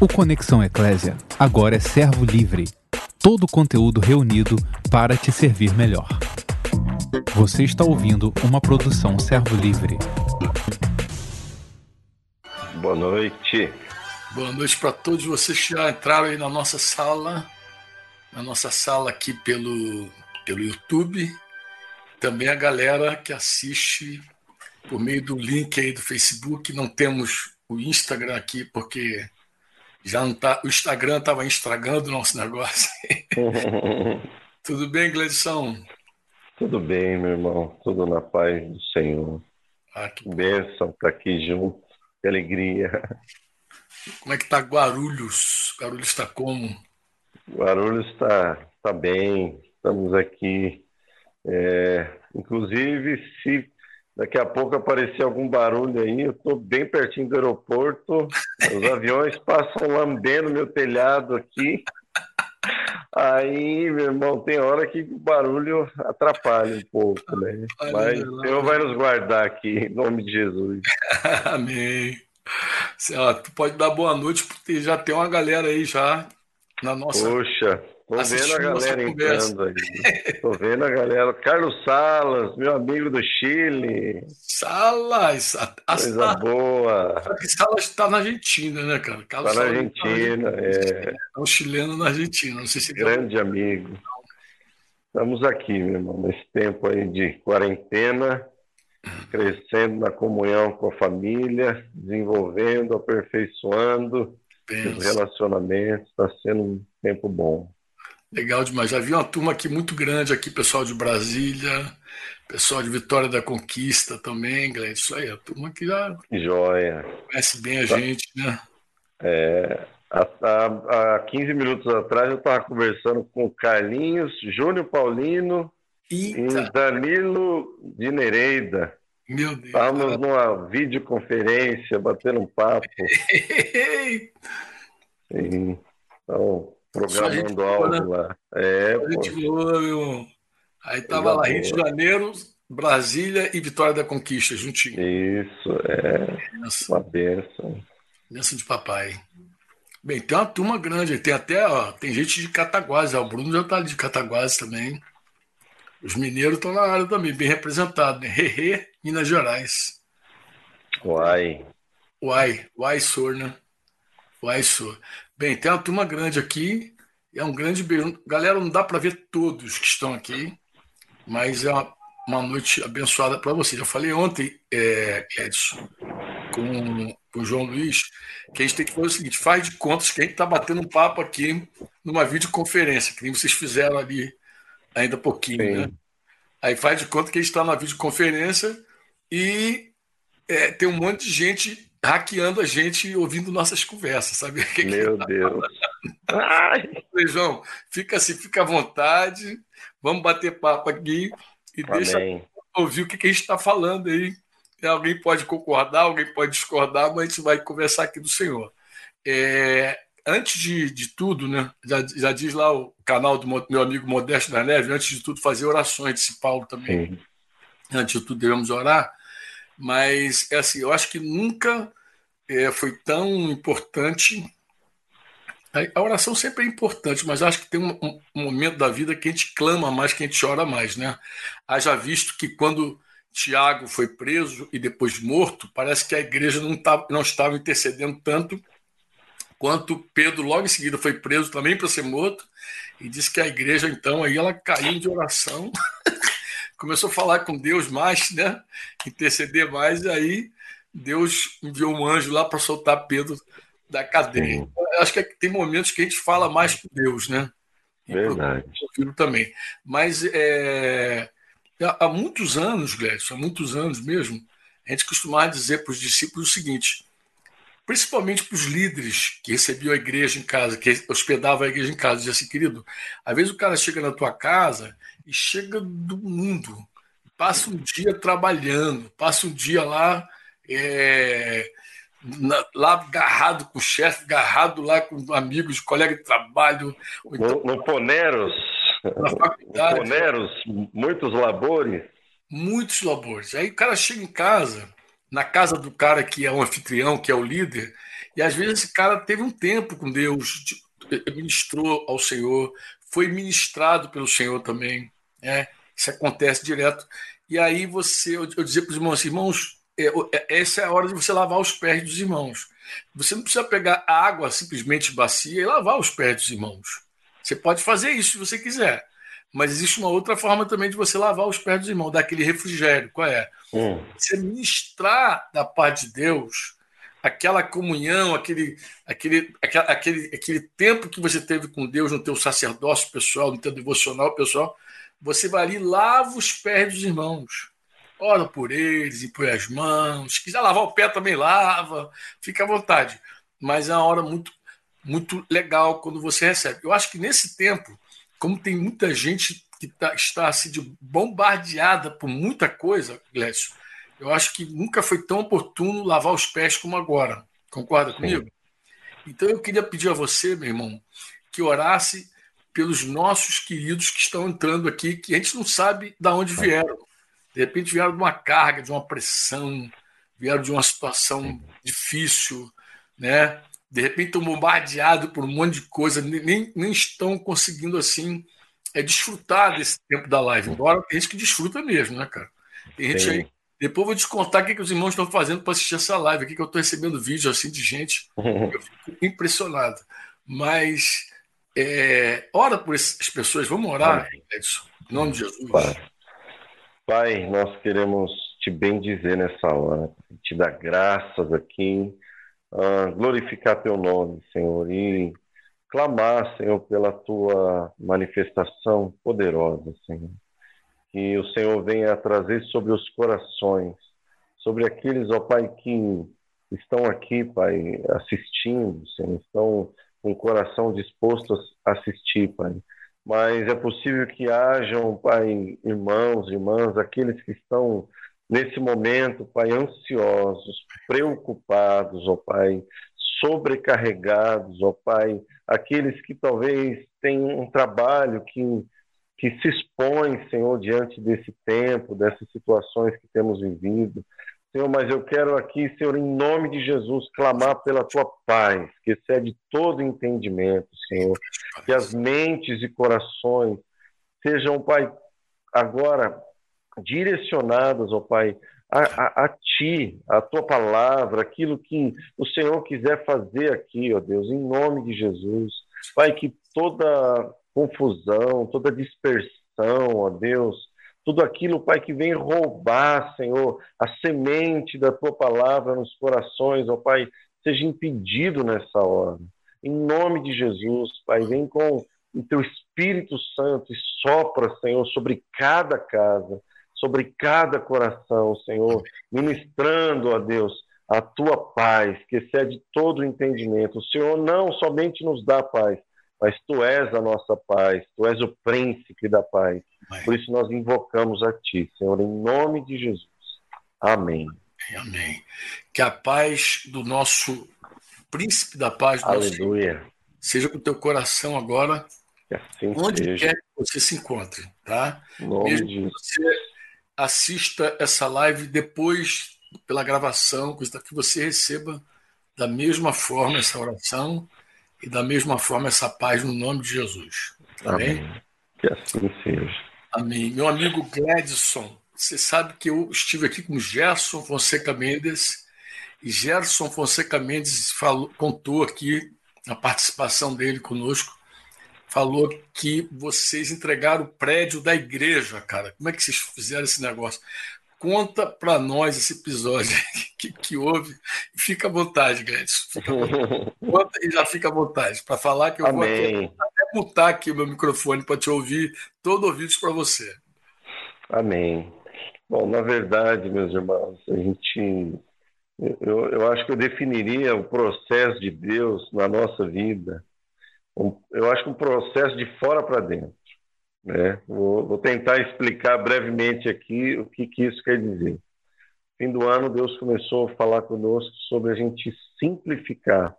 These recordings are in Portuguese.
O Conexão Eclésia agora é servo livre. Todo o conteúdo reunido para te servir melhor. Você está ouvindo uma produção servo livre. Boa noite. Boa noite para todos vocês que já entraram aí na nossa sala, na nossa sala aqui pelo, pelo YouTube. Também a galera que assiste por meio do link aí do Facebook. Não temos o Instagram aqui porque já não tá, o Instagram estava estragando o nosso negócio. Tudo bem, Gleison? Tudo bem, meu irmão. Tudo na paz do Senhor. Ah, que Bênção estar aqui junto. Que alegria. Como é que está Guarulhos? Guarulhos está como? Guarulhos está tá bem. Estamos aqui. É, inclusive, se Daqui a pouco aparecer algum barulho aí, eu estou bem pertinho do aeroporto, os aviões passam lambendo meu telhado aqui. Aí, meu irmão, tem hora que o barulho atrapalha um pouco, né? Mas o Senhor vai nos guardar aqui, em nome de Jesus. Amém. Ó, tu pode dar boa noite, porque já tem uma galera aí já na nossa. Poxa, Tô vendo a galera entrando aí. Tô vendo a galera. Carlos Salas, meu amigo do Chile. Salas! A, Coisa a, boa. Salas está na Argentina, né, cara? Carlos tá na Argentina, tá é. É um chileno na Argentina, não sei se... Grande tá... amigo. Estamos aqui, meu irmão, nesse tempo aí de quarentena, crescendo na comunhão com a família, desenvolvendo, aperfeiçoando Pensa. os relacionamentos. Está sendo um tempo bom. Legal demais. Já vi uma turma aqui muito grande aqui, pessoal de Brasília, pessoal de Vitória da Conquista também, Glenn. Isso aí, a turma que já Joia. conhece bem a gente, né? É, há, há 15 minutos atrás eu estava conversando com o Carlinhos, Júnior Paulino Eita. e Danilo de Nereida. Meu Deus. Estávamos numa videoconferência, batendo um papo. Sim. Então, Programando algo né? lá. É, a gente voa, meu Aí tava lá, Rio de Janeiro, Brasília e Vitória da Conquista, juntinho. Isso, é. Nossa. Uma benção. Benção de papai. Bem, tem uma turma grande, tem até, ó, tem gente de Cataguases, ó, o Bruno já tá ali de Cataguases também. Os mineiros estão na área também, bem representados, né? Rerê, Minas Gerais. Uai. Uai, Uai Sor, né? Uai Sor. Bem, tem uma turma grande aqui. É um grande beijo. Galera, não dá para ver todos que estão aqui, mas é uma, uma noite abençoada para vocês. Eu falei ontem, é, Edson, com, com o João Luiz, que a gente tem que fazer o seguinte: faz de contas que a gente está batendo um papo aqui numa videoconferência, que nem vocês fizeram ali ainda há pouquinho, Sim. né? Aí faz de conta que a gente está na videoconferência e é, tem um monte de gente hackeando a gente ouvindo nossas conversas, sabe? Meu Deus. Ai. João, fica assim, fica à vontade, vamos bater papo aqui e Amém. deixa ouvir o que, a gente está falando aí. Alguém pode concordar, alguém pode discordar, mas a gente vai conversar aqui do Senhor. É, antes de, de tudo, né, já, já diz lá o canal do meu amigo Modesto da Neve, antes de tudo, fazer orações, disse Paulo também. Sim. Antes de tudo, devemos orar. Mas, é assim, eu acho que nunca é, foi tão importante. A oração sempre é importante, mas acho que tem um, um, momento da vida que a gente clama mais, que a gente ora mais, né? Haja visto que quando Tiago foi preso e depois morto, parece que a igreja não, tá, não estava intercedendo tanto quanto Pedro logo em seguida foi preso também para ser morto e disse que a igreja então aí ela caiu de oração começou a falar com Deus mais, né? Interceder mais, e aí Deus enviou um anjo lá para soltar Pedro da cadeia. Acho que tem momentos que a gente fala mais com Deus, né? Verdade. Filho também. Mas é, há muitos anos, Glécio, há muitos anos mesmo, a gente costumava dizer para os discípulos o seguinte: principalmente para os líderes que recebiam a igreja em casa, que hospedavam a igreja em casa, dizia assim, querido, às vezes o cara chega na tua casa e chega do mundo, passa um dia trabalhando, passa um dia lá, é, na, lá agarrado com o chefe, agarrado lá com amigos, colega de trabalho. Então, no, no Poneros, na faculdade. No Poneros, muitos labores. Muitos labores. Aí o cara chega em casa, na casa do cara que é o anfitrião, que é o líder, E às vezes esse cara teve um tempo com Deus, ministrou ao Senhor, foi ministrado pelo Senhor também. Né? Isso acontece direto. E aí você, eu, eu dizia para os irmãos assim, irmãos, essa é a hora de você lavar os pés dos irmãos. Você não precisa pegar água simplesmente bacia e lavar os pés dos irmãos. Você pode fazer isso se você quiser. Mas existe uma outra forma também de você lavar os pés dos irmãos, dar aquele refrigério. Qual é? Hum. Você ministrar da parte de Deus aquela comunhão, aquele, aquele, aquele, aquele tempo que você teve com Deus no teu sacerdócio pessoal, no teu devocional pessoal, você vai ali lava os pés dos irmãos. Ora por eles, impõe as mãos. Se quiser lavar o pé, também lava. Fica à vontade. Mas é uma hora muito, muito legal quando você recebe. Eu acho que nesse tempo, como tem muita gente que tá, está assim, de bombardeada por muita coisa, Glécio, eu acho que nunca foi tão oportuno lavar os pés como agora. Concorda comigo? Sim. Então eu queria pedir a você, meu irmão, que orasse pelos nossos queridos que estão entrando aqui, que a gente não sabe de onde vieram. De repente vieram de uma carga, de uma pressão, vieram de uma situação difícil, né? De repente estão bombardeados por um monte de coisa, nem, nem estão conseguindo assim é desfrutar desse tempo da live. Embora tem gente que desfruta mesmo, né, cara? Tem gente aí depois vou te contar o que, que os irmãos estão fazendo para assistir essa live aqui, que eu estou recebendo vídeo assim de gente. Eu fico impressionado. Mas é, ora por essas pessoas, vamos orar, Edson, em nome de Jesus. Pai, nós queremos te bendizer nessa hora, te dar graças aqui, uh, glorificar teu nome, Senhor, e clamar, Senhor, pela tua manifestação poderosa, Senhor que o Senhor venha trazer sobre os corações, sobre aqueles, ó Pai, que estão aqui, Pai, assistindo, Senhor, estão com o coração disposto a assistir, Pai. Mas é possível que hajam, Pai, irmãos, irmãs, aqueles que estão nesse momento, Pai, ansiosos, preocupados, ó Pai, sobrecarregados, ó Pai, aqueles que talvez têm um trabalho que que se expõe, Senhor, diante desse tempo, dessas situações que temos vivido. Senhor, mas eu quero aqui, Senhor, em nome de Jesus, clamar pela tua paz, que excede todo entendimento, Senhor. Que as mentes e corações sejam, Pai, agora direcionadas, ó Pai, a, a, a, Ti, a Tua palavra, aquilo que o Senhor quiser fazer aqui, ó Deus, em nome de Jesus. Pai, que toda confusão, toda dispersão, ó Deus, tudo aquilo, Pai, que vem roubar, Senhor, a semente da tua palavra nos corações, ó Pai, seja impedido nessa hora. Em nome de Jesus, Pai, vem com o teu Espírito Santo e sopra, Senhor, sobre cada casa, sobre cada coração, Senhor, ministrando, ó Deus, a tua paz, que excede todo o entendimento. O Senhor não somente nos dá paz, mas tu és a nossa paz, tu és o príncipe da paz. Amém. Por isso nós invocamos a ti, Senhor, em nome de Jesus. Amém. Amém. Que a paz do nosso príncipe da paz, do Aleluia. Nosso, seja com o teu coração agora, assim onde seja. quer que você se encontre, tá? Mesmo que você assista essa live depois pela gravação, que você receba da mesma forma essa oração e da mesma forma essa paz no nome de Jesus. Amém? Amém. Que assim seja. Amém. Meu amigo Gladson, você sabe que eu estive aqui com Gerson Fonseca Mendes e Gerson Fonseca Mendes falou, contou aqui a participação dele conosco, falou que vocês entregaram o prédio da igreja, cara. Como é que vocês fizeram esse negócio? Conta para nós esse episódio que, que houve. Fica à vontade, Gladys. Conta e já fica à vontade para falar que eu Amém. vou até mutar aqui o meu microfone para te ouvir, todo ouvido para você. Amém. Bom, na verdade, meus irmãos, a gente. Eu, eu acho que eu definiria o processo de Deus na nossa vida. Eu acho que um processo de fora para dentro. Né? Vou, vou, tentar explicar brevemente aqui o que, que isso quer dizer. Fim do ano, Deus começou a falar conosco sobre a gente simplificar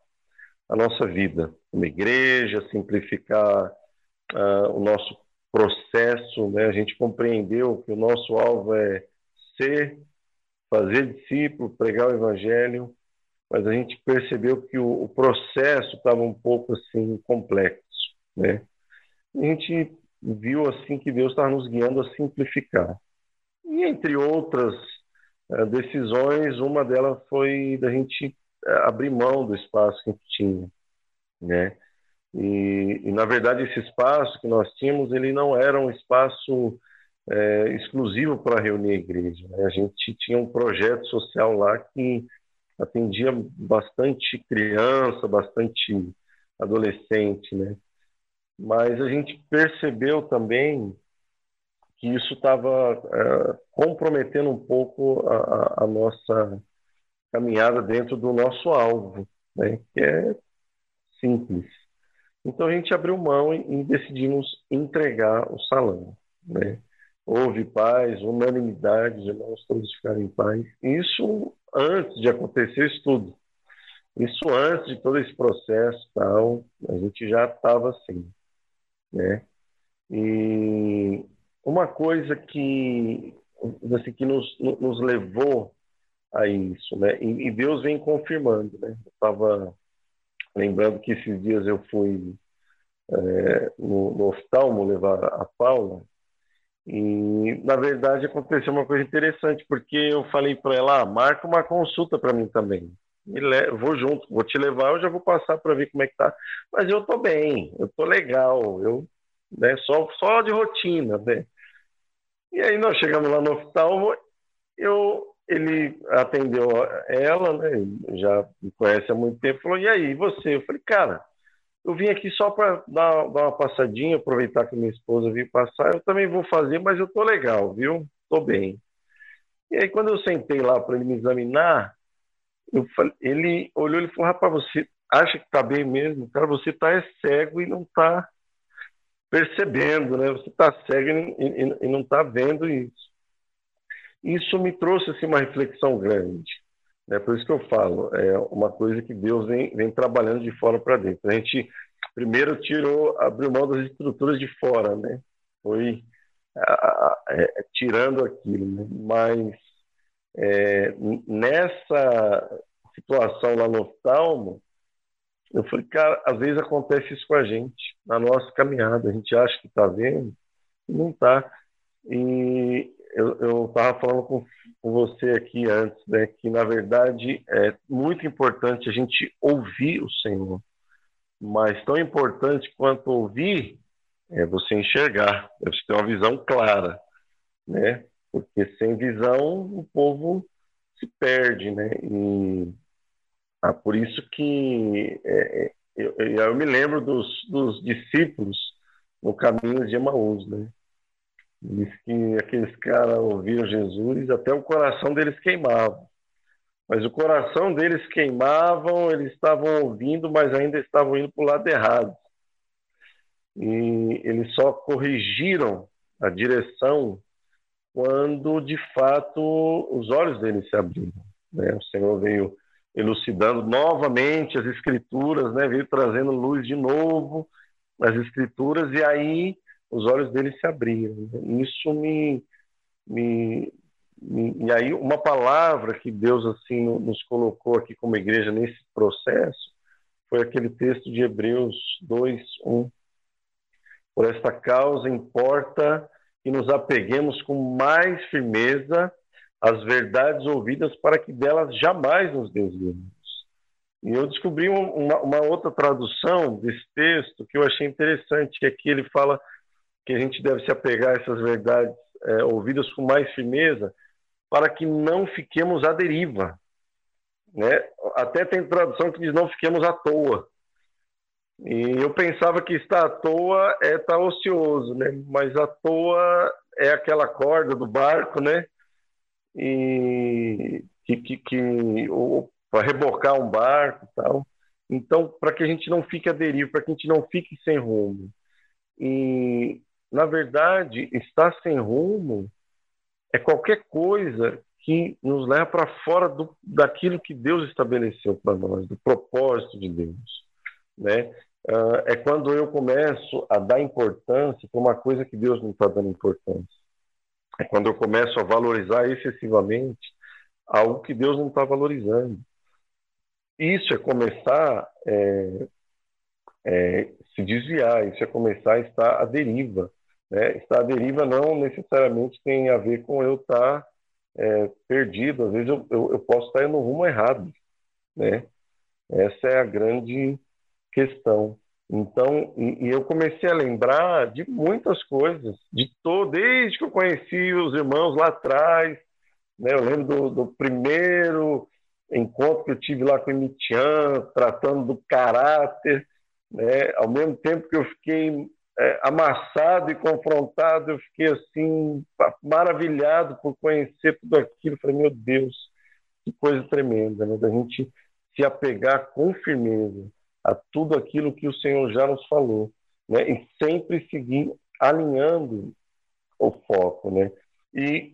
a nossa vida como igreja, simplificar uh, o nosso processo. Né? A gente compreendeu que o nosso alvo é ser, fazer discípulo, pregar o evangelho mas a gente percebeu que o, o processo estava um pouco assim complexo, né? A gente viu assim que Deus estava nos guiando a simplificar. E entre outras uh, decisões, uma delas foi da gente uh, abrir mão do espaço que a gente tinha, né? E, e, na verdade esse espaço que nós tínhamos ele não era um espaço é, exclusivo para reunir a igreja. Né? A gente tinha um projeto social lá que atendia bastante criança, bastante adolescente, né? Mas a gente percebeu também que isso estava é, comprometendo um pouco a, a, nossa caminhada dentro do nosso alvo, né? Que é simples. Então a gente abriu mão e, e decidimos entregar o salão, né? Houve paz, unanimidade, os irmãos todos ficaram em paz. Isso antes de acontecer isso tudo. Isso antes de todo esse processo tal, a gente já estava assim, né? E uma coisa que assim, que nos, nos levou a isso, né? E, e Deus vem confirmando, né? Estava lembrando que esses dias eu fui é, no, no oftalmo levar a Paula e, na verdade, aconteceu uma coisa interessante, porque eu falei para ela, ah, marca uma consulta para mim também. Le... Vou junto, vou te levar, eu já vou passar para ver como é que tá. Mas eu tô bem, eu tô legal, eu, né, só, só de rotina, né? E aí nós chegamos lá no hospital, eu, ele atendeu ela, né, já me conhece há muito tempo, falou, e aí, você? Eu falei, cara, eu vim aqui só para dar, dar, uma passadinha, aproveitar que minha esposa veio passar. Eu também vou fazer, mas eu tô legal, viu? Tô bem. E aí, quando eu sentei lá para ele me examinar, falei, ele olhou e falou: Rapaz, você acha que tá bem mesmo? Cara, você tá é cego e não tá percebendo, né? Você tá cego e, e, e não tá vendo isso. Isso me trouxe assim, uma reflexão grande. É por isso que eu falo, é uma coisa que Deus vem, vem trabalhando de fora para dentro. A gente primeiro tirou, abriu mão das estruturas de fora, né? Foi é, tirando aquilo, né? mas é, nessa situação lá no oftalmo, eu falei, cara, às vezes acontece isso com a gente, na nossa caminhada. A gente acha que está vendo, e não está. E eu estava falando com, com, você aqui antes, né, que na verdade é muito importante a gente ouvir o Senhor, mas tão importante quanto ouvir é você enxergar, é você ter uma visão clara, né? Porque sem visão o povo se perde, né? E ah, por isso que é, é eu, eu, me lembro dos, dos discípulos no caminho de Emaús, né? Diz que aqueles caras ouviram Jesus, até o coração deles queimava. Mas o coração deles queimavam, eles estavam ouvindo, mas ainda estavam indo para o lado errado. E eles só corrigiram a direção quando, de fato, os olhos deles se abriram. Né? O Senhor veio elucidando novamente as Escrituras, né? veio trazendo luz de novo nas Escrituras, e aí os olhos dele se abriram. Isso me, me, me, e aí uma palavra que Deus assim nos colocou aqui como igreja nesse processo foi aquele texto de Hebreus 2, 1. Por esta causa importa que nos apeguemos com mais firmeza às verdades ouvidas para que delas jamais nos desviemos. E eu descobri uma, uma, outra tradução desse texto que eu achei interessante, que aqui ele fala que a gente deve se apegar a essas verdades é, ouvidas com mais firmeza para que não fiquemos à deriva. Né? Até tem tradução que diz não fiquemos à toa. E eu pensava que estar à toa é estar ocioso, né? Mas à toa é aquela corda do barco, né? E que, que, que para rebocar um barco tal. Então, para que a gente não fique à deriva, para que a gente não fique sem rumo. E na verdade, estar sem rumo é qualquer coisa que nos leva para fora do, daquilo que Deus estabeleceu para nós, do propósito de Deus. Né? Uh, é quando eu começo a dar importância para uma coisa que Deus não está dando importância. É quando eu começo a valorizar excessivamente algo que Deus não está valorizando. isso é começar é, é, se desviar, isso é começar a estar à deriva. Né? Estar à deriva não necessariamente tem a ver com eu estar é, perdido, às vezes eu, eu, eu, posso estar no rumo errado. Né? Essa é a grande questão. Então, e, e, eu comecei a lembrar de muitas coisas, de todo, desde que eu conheci os irmãos lá atrás, né? Eu lembro do, do primeiro encontro que eu tive lá com o Mitian, tratando do caráter, né? Ao mesmo tempo que eu fiquei é, amassado e confrontado, eu fiquei assim maravilhado por conhecer tudo aquilo. Falei, meu Deus, que coisa tremenda, né? Da gente se apegar com firmeza a tudo aquilo que o Senhor já nos falou, né? E sempre seguir alinhando o foco, né? E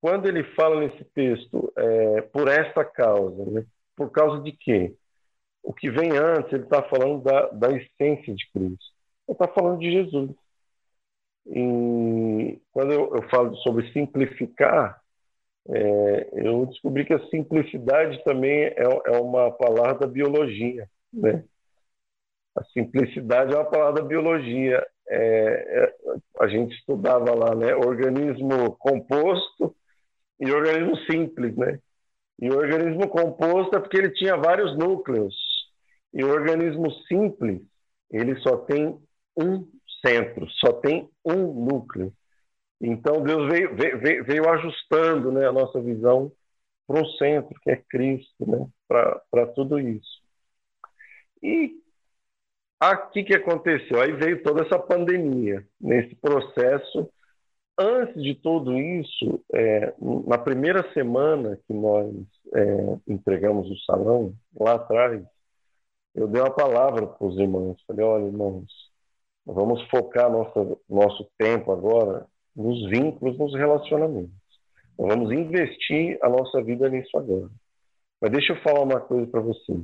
quando ele fala nesse texto é, por esta causa, né? Por causa de quê? O que vem antes, ele está falando da, da essência de Cristo. Ele está falando de Jesus. E quando eu, eu falo sobre simplificar, é, eu descobri que a simplicidade também é, é uma palavra da biologia, né? A simplicidade é uma palavra da biologia. É, é, a gente estudava lá, né? Organismo composto e organismo simples, né? E o organismo composto é porque ele tinha vários núcleos. E o organismo simples, ele só tem um centro, só tem um núcleo. Então Deus veio, veio, veio ajustando né, a nossa visão para o centro, que é Cristo, né, para tudo isso. E aqui que aconteceu? Aí veio toda essa pandemia, nesse processo. Antes de tudo isso, é, na primeira semana que nós é, entregamos o salão, lá atrás, eu dei uma palavra para os irmãos. Falei, olha, irmãos, vamos focar nosso nosso tempo agora nos vínculos, nos relacionamentos. vamos investir a nossa vida nisso agora. Mas deixa eu falar uma coisa para vocês.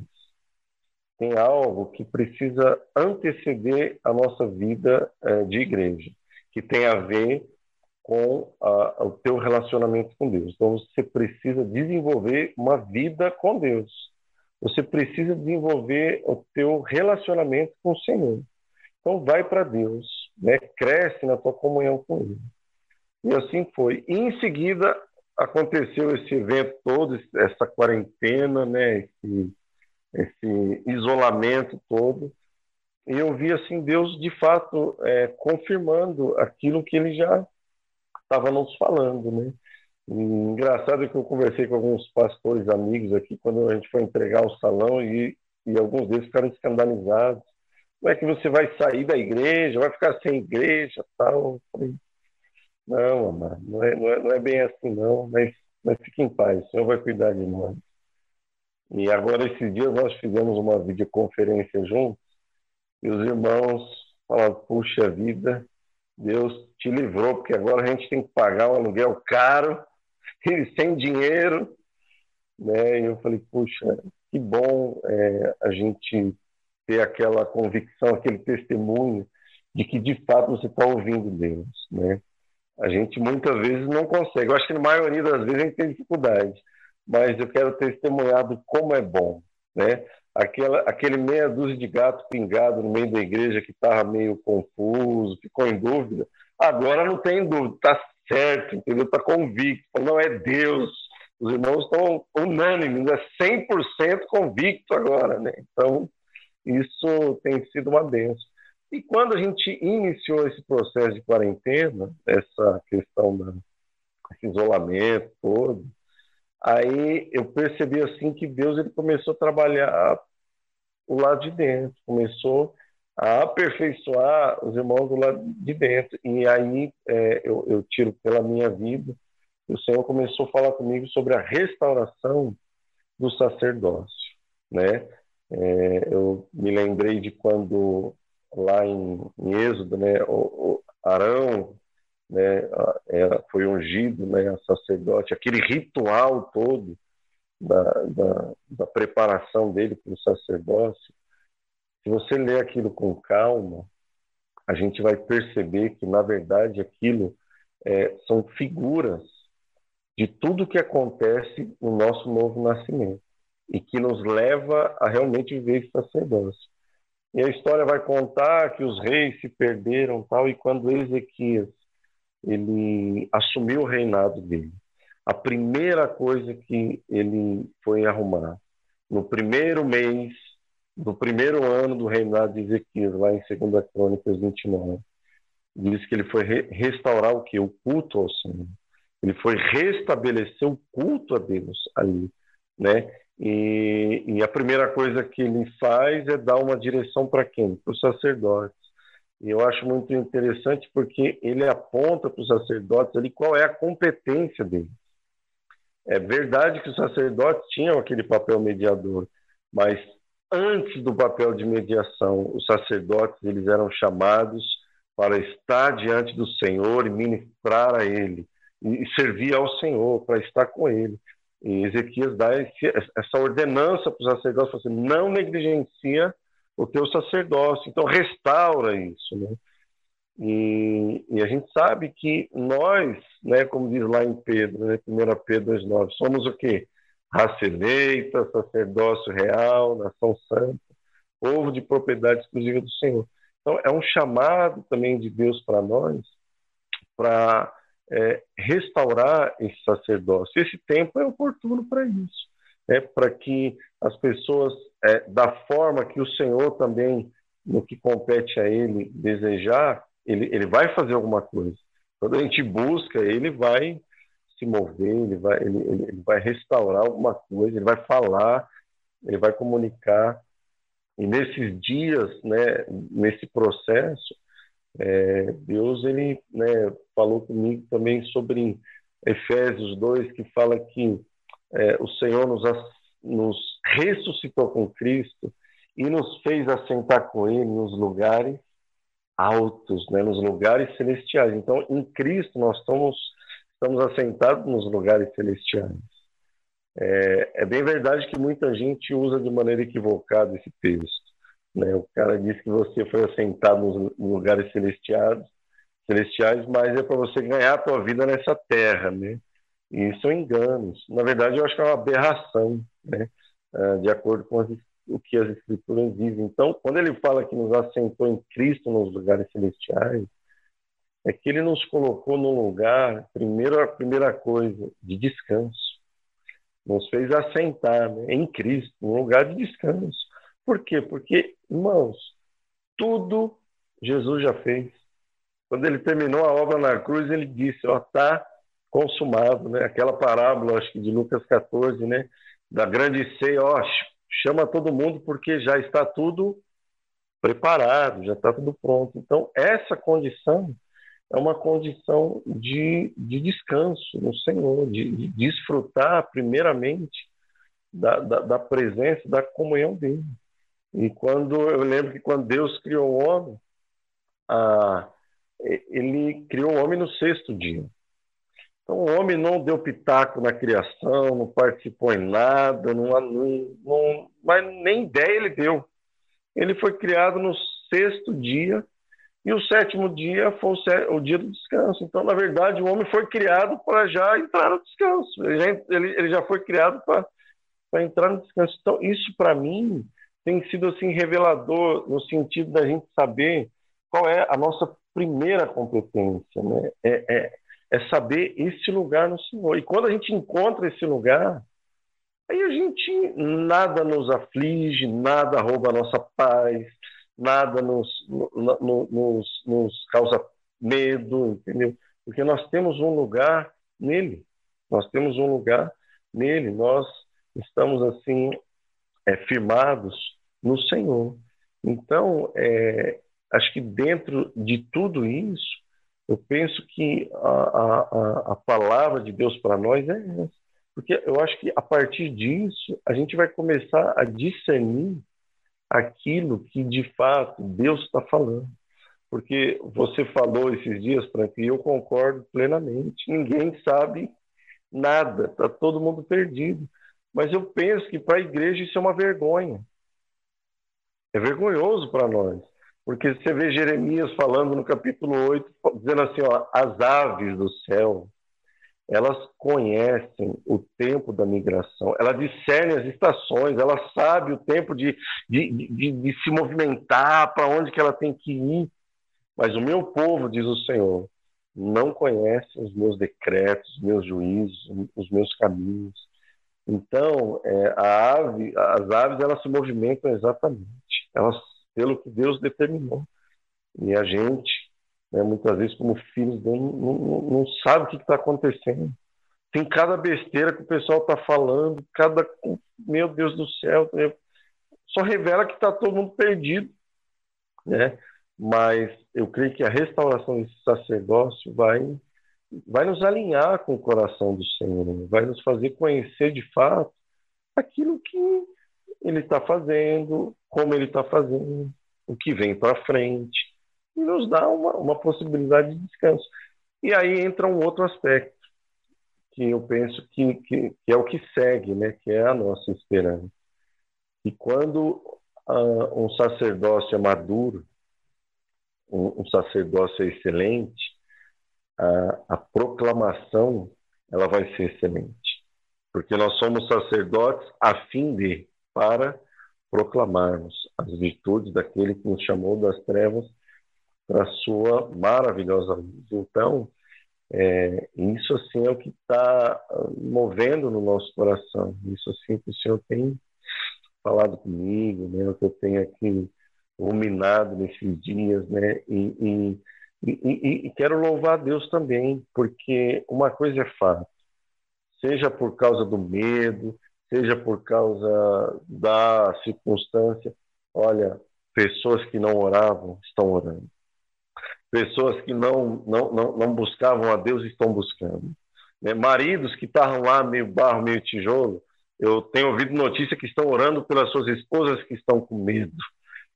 Tem algo que precisa anteceder a nossa vida é, de igreja, que tem a ver com a, o teu relacionamento com Deus. Então você precisa desenvolver uma vida com Deus. Você precisa desenvolver o teu relacionamento com o Senhor. Então vai para Deus, né? Cresce na tua comunhão com Ele. E assim foi. E em seguida aconteceu esse evento todo, essa quarentena, né? Esse, esse isolamento todo. E eu vi assim Deus de fato é, confirmando aquilo que Ele já estava nos falando, né? E engraçado que eu conversei com alguns pastores amigos aqui quando a gente foi entregar o salão e, e alguns deles ficaram escandalizados. Como é que você vai sair da igreja, vai ficar sem igreja, tal? Não, amado, não é, não, é, não é bem assim não, mas, mas fique em paz, o Senhor vai cuidar de nós. E agora, esses dias, nós fizemos uma videoconferência juntos e os irmãos falaram, puxa vida, Deus te livrou, porque agora a gente tem que pagar um aluguel caro e sem dinheiro. Né? E eu falei, puxa, que bom é, a gente ter aquela convicção, aquele testemunho de que de fato você está ouvindo Deus. Né? A gente muitas vezes não consegue. Eu acho que na maioria das vezes a gente tem dificuldade, mas eu quero testemunhar do como é bom. Né? aquela, aquele meia dúzia de gato pingado no meio da igreja que estava meio confuso, ficou em dúvida, agora não tem dúvida, está certo, entendeu? Está convicto, não é Deus. Os irmãos estão unânimes, é 100% convicto agora, né? Então, isso tem sido uma benção. E quando a gente iniciou esse processo de quarentena, essa questão esse isolamento todo, aí eu percebi assim que Deus ele começou a trabalhar o lado de dentro, começou a aperfeiçoar os irmãos do lado de dentro. E aí é, eu, eu, tiro pela minha vida, o Senhor começou a falar comigo sobre a restauração do sacerdócio, né? É, eu me lembrei de quando lá em, em Êxodo, né, o, o Arão, né, era, foi ungido, né, sacerdote, aquele ritual todo da, da, da preparação dele para o sacerdócio, se você ler aquilo com calma, a gente vai perceber que, na verdade, aquilo é, são figuras de tudo que acontece no nosso novo nascimento. e que nos leva a realmente viver esse sacerdócio. E a história vai contar que os reis se perderam tal e quando Ezequias ele assumiu o reinado dele, a primeira coisa que ele foi arrumar no primeiro mês do primeiro ano do reinado de Ezequias, lá em 2 Crônicas 29, diz que ele foi re restaurar o que? O culto ao Senhor. Ele foi restabelecer o culto a Deus ali, né? E, e a primeira coisa que ele faz é dar uma direção para quem? Para os sacerdotes. E eu acho muito interessante porque ele aponta para os sacerdotes ali qual é a competência deles. É verdade que os sacerdotes tinham aquele papel mediador, mas antes do papel de mediação, os sacerdotes eles eram chamados para estar diante do Senhor e ministrar a Ele e servir ao Senhor para estar com Ele. E Ezequias dá esse, essa ordenança para os sacerdotes, assim, não negligencia o teu sacerdócio, então restaura isso, né? E, e, a gente sabe que nós, né, como diz lá em Pedro, né, 1 Pedro 2,9, somos o quê? Raça eleita, sacerdócio real, nação santa, povo de propriedade exclusiva do Senhor. Então, é um chamado também de Deus para nós, para é, restaurar esse sacerdócio. Esse tempo é oportuno para isso, né? para que as pessoas, é, da forma que o Senhor também, no que compete a Ele desejar, ele, ele vai fazer alguma coisa. Quando a gente busca, ele vai se mover, ele vai, ele, ele vai restaurar alguma coisa, ele vai falar, ele vai comunicar. E nesses dias, né, nesse processo, é, Deus ele né, falou comigo também sobre Efésios 2, que fala que é, o Senhor nos, nos ressuscitou com Cristo e nos fez assentar com Ele nos lugares altos, né, nos lugares celestiais. Então, em Cristo, nós estamos, estamos assentados nos lugares celestiais. É, é bem verdade que muita gente usa de maneira equivocada esse texto. Né? O cara diz que você foi assentado nos lugares celestiais, celestiais, mas é para você ganhar a tua vida nessa terra, né? E são enganos. Na verdade, eu acho que é uma aberração, né? Ah, de acordo com as, o que as escrituras dizem. Então, quando ele fala que nos assentou em Cristo nos lugares celestiais, é que ele nos colocou num lugar, primeiro a primeira coisa, de descanso. Nos fez assentar né, em Cristo, num lugar de descanso. Por quê? Porque, irmãos, tudo Jesus já fez. Quando ele terminou a obra na cruz, ele disse, ó, está consumado, né? Aquela parábola, acho que de Lucas 14, né? Da grande ceia, ó, chama todo mundo porque já está tudo preparado, já está tudo pronto. Então, essa condição é uma condição de, de descanso no Senhor, de, de desfrutar primeiramente da, da, da presença, da comunhão dele. E quando eu lembro que quando Deus criou o homem, ah, ele criou o homem no sexto dia. Então o homem não deu pitaco na criação, não participou em nada, não, não, não, mas nem ideia ele deu. Ele foi criado no sexto dia e o sétimo dia foi o, o dia do descanso. Então, na verdade, o homem foi criado para já entrar no descanso. Ele já, ele, ele já foi criado para entrar no descanso. Então, isso para mim tem sido assim revelador no sentido da gente saber qual é a nossa primeira competência, né? É, é, é saber esse lugar no Senhor. E quando a gente encontra esse lugar, aí a gente nada nos aflige, nada rouba a nossa paz, nada nos, no, nos, nos causa medo, entendeu? Porque nós temos um lugar nele. Nós temos um lugar nele. Nós estamos assim é, firmados no Senhor. Então, é, acho que dentro de tudo isso, eu penso que a, a, a palavra de Deus para nós é essa. Porque eu acho que a partir disso, a gente vai começar a discernir aquilo que de fato Deus está falando. Porque você falou esses dias, Frank, e eu concordo plenamente. Ninguém sabe nada, está todo mundo perdido. Mas eu penso que para a igreja isso é uma vergonha. É vergonhoso para nós. Porque você vê Jeremias falando no capítulo 8, dizendo assim, ó, as aves do céu, elas conhecem o tempo da migração, ela discerne as estações, ela sabe o tempo de, de, de, de se movimentar, para onde que ela tem que ir. Mas o meu povo, diz o Senhor, não conhece os meus decretos, os meus juízos, os meus caminhos. Então, é, ave, as aves elas se movimentam exatamente, elas pelo que Deus determinou. E a gente, né, muitas vezes, como filhos não, não, não sabe o que está acontecendo. Tem cada besteira que o pessoal está falando, cada. Meu Deus do céu, só revela que está todo mundo perdido. Né? Mas eu creio que a restauração desse sacerdócio vai, vai nos alinhar com o coração do Senhor, vai nos fazer conhecer de fato aquilo que ele está fazendo, como ele está fazendo, o que vem para frente e nos dá uma, uma possibilidade de descanso. E aí entra um outro aspecto, que eu penso que, que, que é o que segue, né? que é a nossa esperança. E quando uh, um sacerdócio é maduro, um, um sacerdócio é excelente, a, a proclamação ela vai ser excelente. Porque nós somos sacerdotes a fim de, para proclamarmos as virtudes daquele que nos chamou das trevas para sua maravilhosa luz. Então, é, isso assim é o que está movendo no nosso coração. Isso assim que o Senhor tem falado comigo, né? O que eu tenho aqui ruminado nesses dias, né? E, e, e, e quero louvar a Deus também, porque uma coisa é fato, seja por causa do medo, seja por causa da circunstância, olha, pessoas que não oravam estão orando pessoas que não, não, não, não buscavam a Deus estão buscando. Né? Maridos que estavam lá meio barro, meio tijolo, eu tenho ouvido notícia que estão orando pelas suas esposas que estão com medo.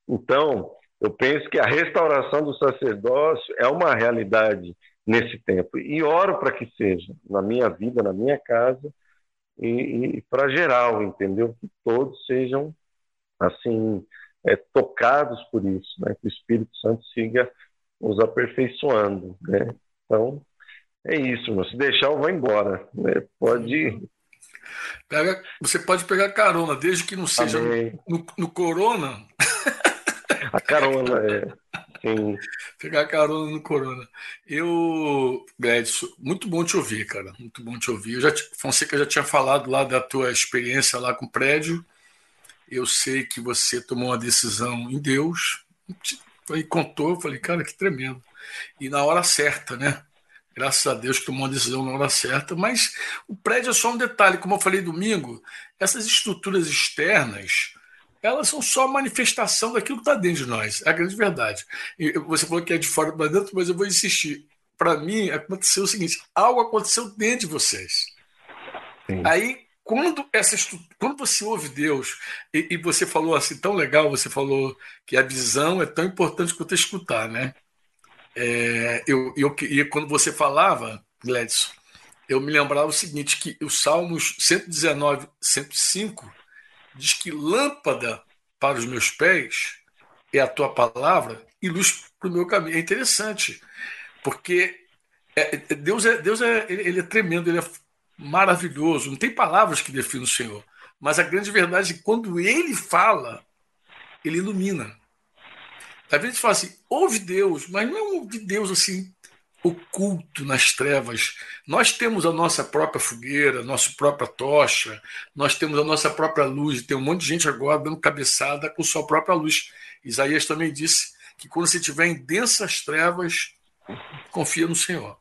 Então, eu penso que a restauração do sacerdócio é uma realidade nesse tempo. E oro para que seja, na minha vida, na minha casa, e, e para geral, entendeu? Que todos sejam, assim, é, tocados por isso, né? que o Espírito Santo siga nos aperfeiçoando, né? Então, é isso, mas se deixar eu vou embora, né? Pode Pega, você pode pegar carona, desde que não seja no, no, no, Corona. A carona, é. Sim. Pegar carona no Corona. Eu, Gledson, muito bom te ouvir, cara. Muito bom te ouvir. Eu já, Fonseca já tinha falado lá da tua experiência lá com o prédio. Eu sei que você tomou uma decisão em Deus. Aí contou, eu falei, cara, que tremendo. E na hora certa, né? Graças a Deus que tomou uma decisão na hora certa. Mas o prédio é só um detalhe. Como eu falei domingo, essas estruturas externas, elas são só manifestação daquilo que está dentro de nós. É a grande verdade. E você falou que é de fora para dentro, mas eu vou insistir. Para mim, aconteceu o seguinte: algo aconteceu dentro de vocês. Sim. Aí quando essa quando você ouve Deus e, e, você falou assim tão legal, você falou que a visão é tão importante quanto escutar, né? É, eu, eu e quando você falava, Gladson, eu me lembrava o seguinte que os Salmos 119, 105 diz que lâmpada para os meus pés é a tua palavra e luz para o meu caminho. É interessante, porque é, Deus é Deus é ele é tremendo, ele é maravilhoso. Não tem palavras que definem o Senhor. Mas a grande verdade é que quando ele fala, ele ilumina. Às vezes fala assim, ouve Deus, mas não é um de Deus assim oculto nas trevas. Nós temos a nossa própria fogueira, nossa própria tocha, nós temos a nossa própria luz. Tem um monte de gente agora dando cabeçada com sua própria luz. Isaías também disse que quando você estiver em densas trevas, confia no Senhor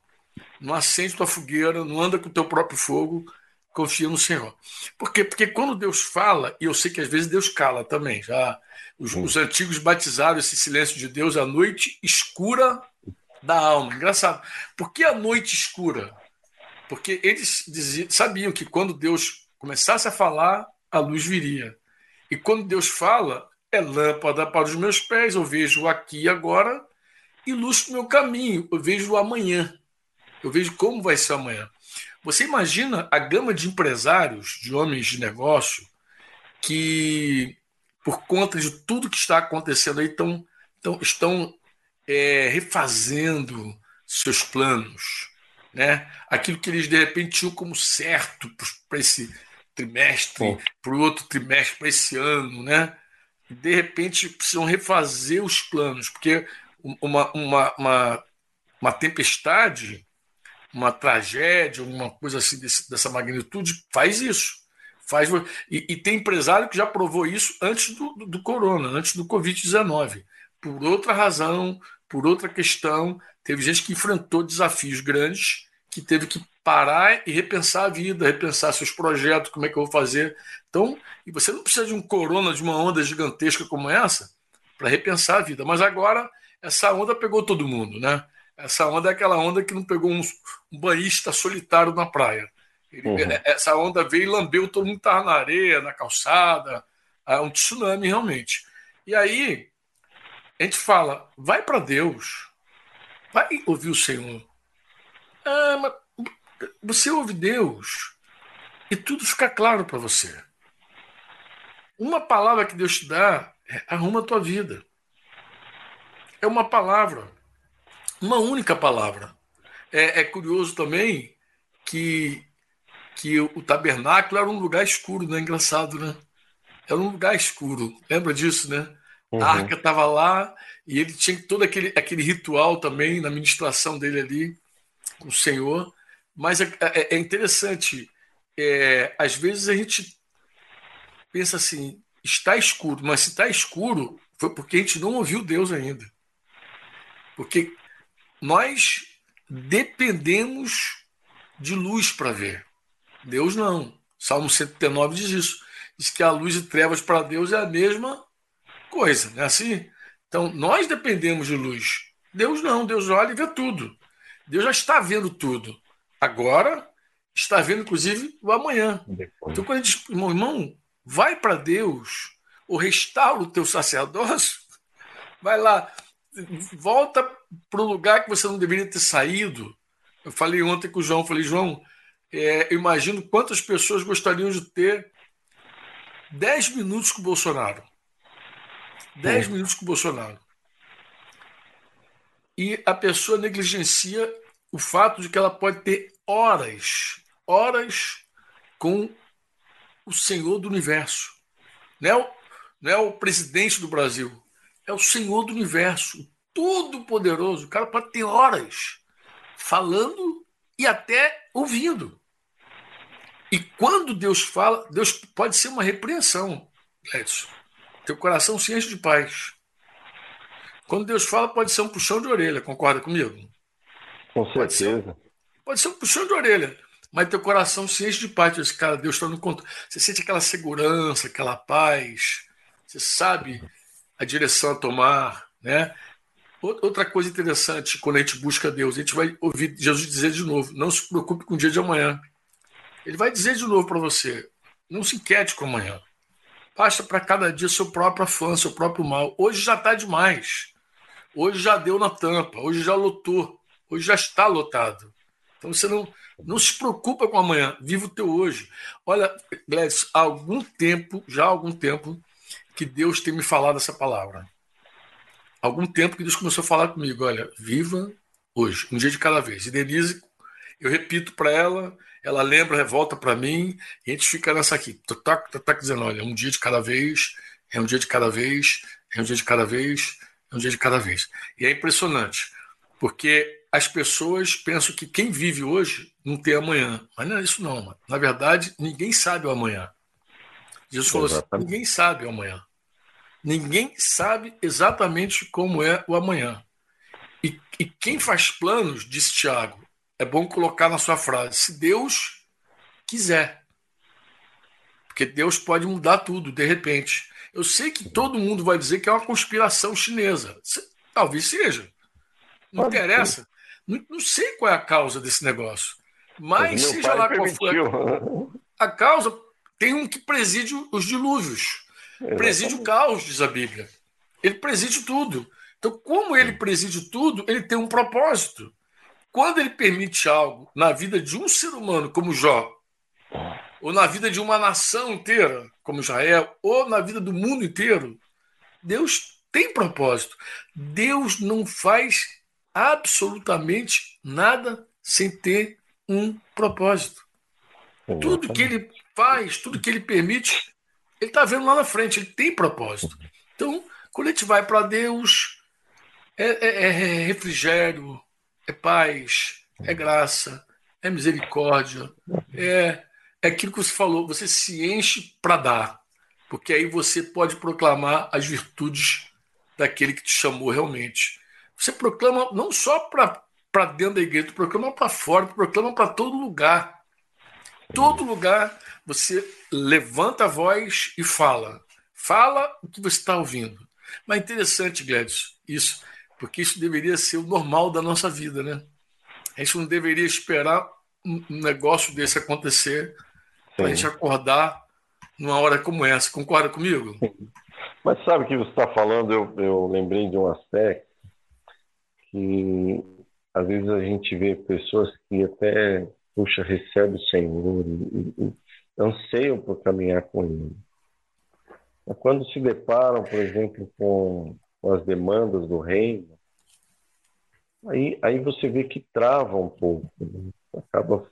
não acende tua fogueira, não anda com o teu próprio fogo, confia no Senhor. Por quê? Porque quando Deus fala, e eu sei que às vezes Deus cala também, já os, os antigos batizaram esse silêncio de Deus a noite escura da alma. Engraçado. Por que a noite escura? Porque eles diziam, sabiam que quando Deus começasse a falar, a luz viria. E quando Deus fala, é lâmpada para os meus pés, eu vejo aqui agora, e luz para o meu caminho, eu vejo amanhã. Eu vejo como vai ser amanhã. Você imagina a gama de empresários, de homens de negócio, que, por conta de tudo que está acontecendo aí, tão, estão é, refazendo seus planos, né? aquilo que eles de repente tinham como certo para esse trimestre, para o outro trimestre, para esse ano, né? de repente precisam refazer os planos, porque uma, uma, uma, uma tempestade, uma tragédia, uma coisa assim desse, dessa magnitude faz isso. Faz, e, e, tem empresário que já provou isso antes do, do, do corona, antes do Covid-19. Por outra razão, por outra questão, teve gente que enfrentou desafios grandes, que teve que parar e repensar a vida, repensar seus projetos, como é que eu vou fazer. Então, e você não precisa de um corona, de uma onda gigantesca como essa, para repensar a vida. Mas agora, essa onda pegou todo mundo, né? Essa onda é aquela onda que não pegou um, um banhista solitário na praia. Ele, uhum. É, essa onda veio e lambeu, todo mundo estava na areia, na calçada, é um tsunami realmente. E aí, a gente fala, vai para Deus, vai ouvir o Senhor. Ah, mas você ouve Deus e tudo fica claro para você. Uma palavra que Deus te dá é arruma a tua vida. É uma palavra, uma única palavra. É, é curioso também que que o tabernáculo era um lugar escuro, né? Engraçado, né? Era um lugar escuro. Lembra disso, né? Uhum. A arca estava lá e ele tinha todo aquele, aquele ritual também na ministração dele ali com o Senhor. Mas é, é, é interessante. É, às vezes a gente pensa assim: está escuro, mas se está escuro, foi porque a gente não ouviu Deus ainda. Porque nós dependemos de luz para ver. Deus não. Salmo 139 diz isso. Diz que a luz e trevas para Deus é a mesma coisa, não é assim? Então, nós dependemos de luz. Deus não, Deus olha e vê tudo. Deus já está vendo tudo. Agora, está vendo, inclusive, o amanhã. Então, quando a gente diz, irmão, irmão vai para Deus, ou restaura o teu sacerdócio, vai lá, volta para o lugar que você não deveria ter saído. Eu falei ontem com o João, falei, João, é, eu imagino quantas pessoas gostariam de ter 10 minutos com o Bolsonaro. 10 minutos com o Bolsonaro. E a pessoa negligencia o fato de que ela pode ter horas, horas com o Senhor do Universo. Não é o, não é o presidente do Brasil, é o Senhor do Universo, todo-poderoso. O cara pode ter horas falando e até ouvindo. E quando Deus fala, Deus pode ser uma repreensão, Edson. Teu coração se enche de paz. Quando Deus fala, pode ser um puxão de orelha, concorda comigo? Com certeza. Pode ser, pode ser um puxão de orelha, mas teu coração se enche de paz. Diz, cara, Deus está no controle. Você sente aquela segurança, aquela paz. Você sabe a direção a tomar, né? Outra coisa interessante, quando a gente busca Deus, a gente vai ouvir Jesus dizer de novo: não se preocupe com o dia de amanhã. Ele vai dizer de novo para você: não se inquiete com amanhã. Basta para cada dia seu próprio afã, seu próprio mal. Hoje já está demais. Hoje já deu na tampa. Hoje já lotou. Hoje já está lotado. Então você não, não se preocupa com amanhã. Viva o teu hoje. Olha, Gladys, há algum tempo, já há algum tempo, que Deus tem me falado essa palavra. Há algum tempo que Deus começou a falar comigo: olha, viva hoje, um dia de cada vez. E Denise, eu repito para ela, ela lembra, revolta para mim, e a gente fica nessa aqui, tá, tá, tá dizendo, olha, um dia de cada vez, é um dia de cada vez, é um dia de cada vez, é um dia de cada vez. E é impressionante, porque as pessoas pensam que quem vive hoje não tem amanhã. Mas não é isso não, mano. Na verdade, ninguém sabe o amanhã. Jesus falou assim, ninguém sabe o amanhã. Ninguém sabe exatamente como é o amanhã. E, e quem faz planos, disse Tiago, é bom colocar na sua frase: se Deus quiser. Porque Deus pode mudar tudo de repente. Eu sei que todo mundo vai dizer que é uma conspiração chinesa. Talvez seja. Não pode interessa. Não, não, sei qual é a causa desse negócio. Mas, seja lá qual for a, a causa, tem um que preside os dilúvios. Preside o caos, diz a Bíblia. Ele preside tudo. Então, como ele preside tudo, ele tem um propósito. Quando ele permite algo na vida de um ser humano, como Jó, ou na vida de uma nação inteira, como Israel, ou na vida do mundo inteiro, Deus tem propósito. Deus não faz absolutamente nada sem ter um propósito. Tudo que ele faz, tudo que ele permite, ele está vendo lá na frente, ele tem propósito. Então, quando a gente vai para Deus, é, é, é, refrigério, é paz, é graça, é misericórdia, é, é aquilo que você falou, você se enche para dar, porque aí você pode proclamar as virtudes daquele que te chamou realmente. Você proclama não só para dentro da igreja, tu proclama para fora, proclama para todo lugar. Todo lugar você levanta a voz e fala. Fala o que você está ouvindo. Mas é interessante, Gladys, isso, porque isso deveria ser o normal da nossa vida, né? A gente não deveria esperar um negócio desse acontecer para a gente acordar numa hora como essa. Concorda comigo? Mas sabe o que você está falando? Eu, eu lembrei de um aspecto que às vezes a gente vê pessoas que até, puxa, recebe o Senhor e, e anseiam por caminhar com Ele. Mas quando se deparam, por exemplo, com, com as demandas do reino, aí, aí você vê que trava um pouco, né? acaba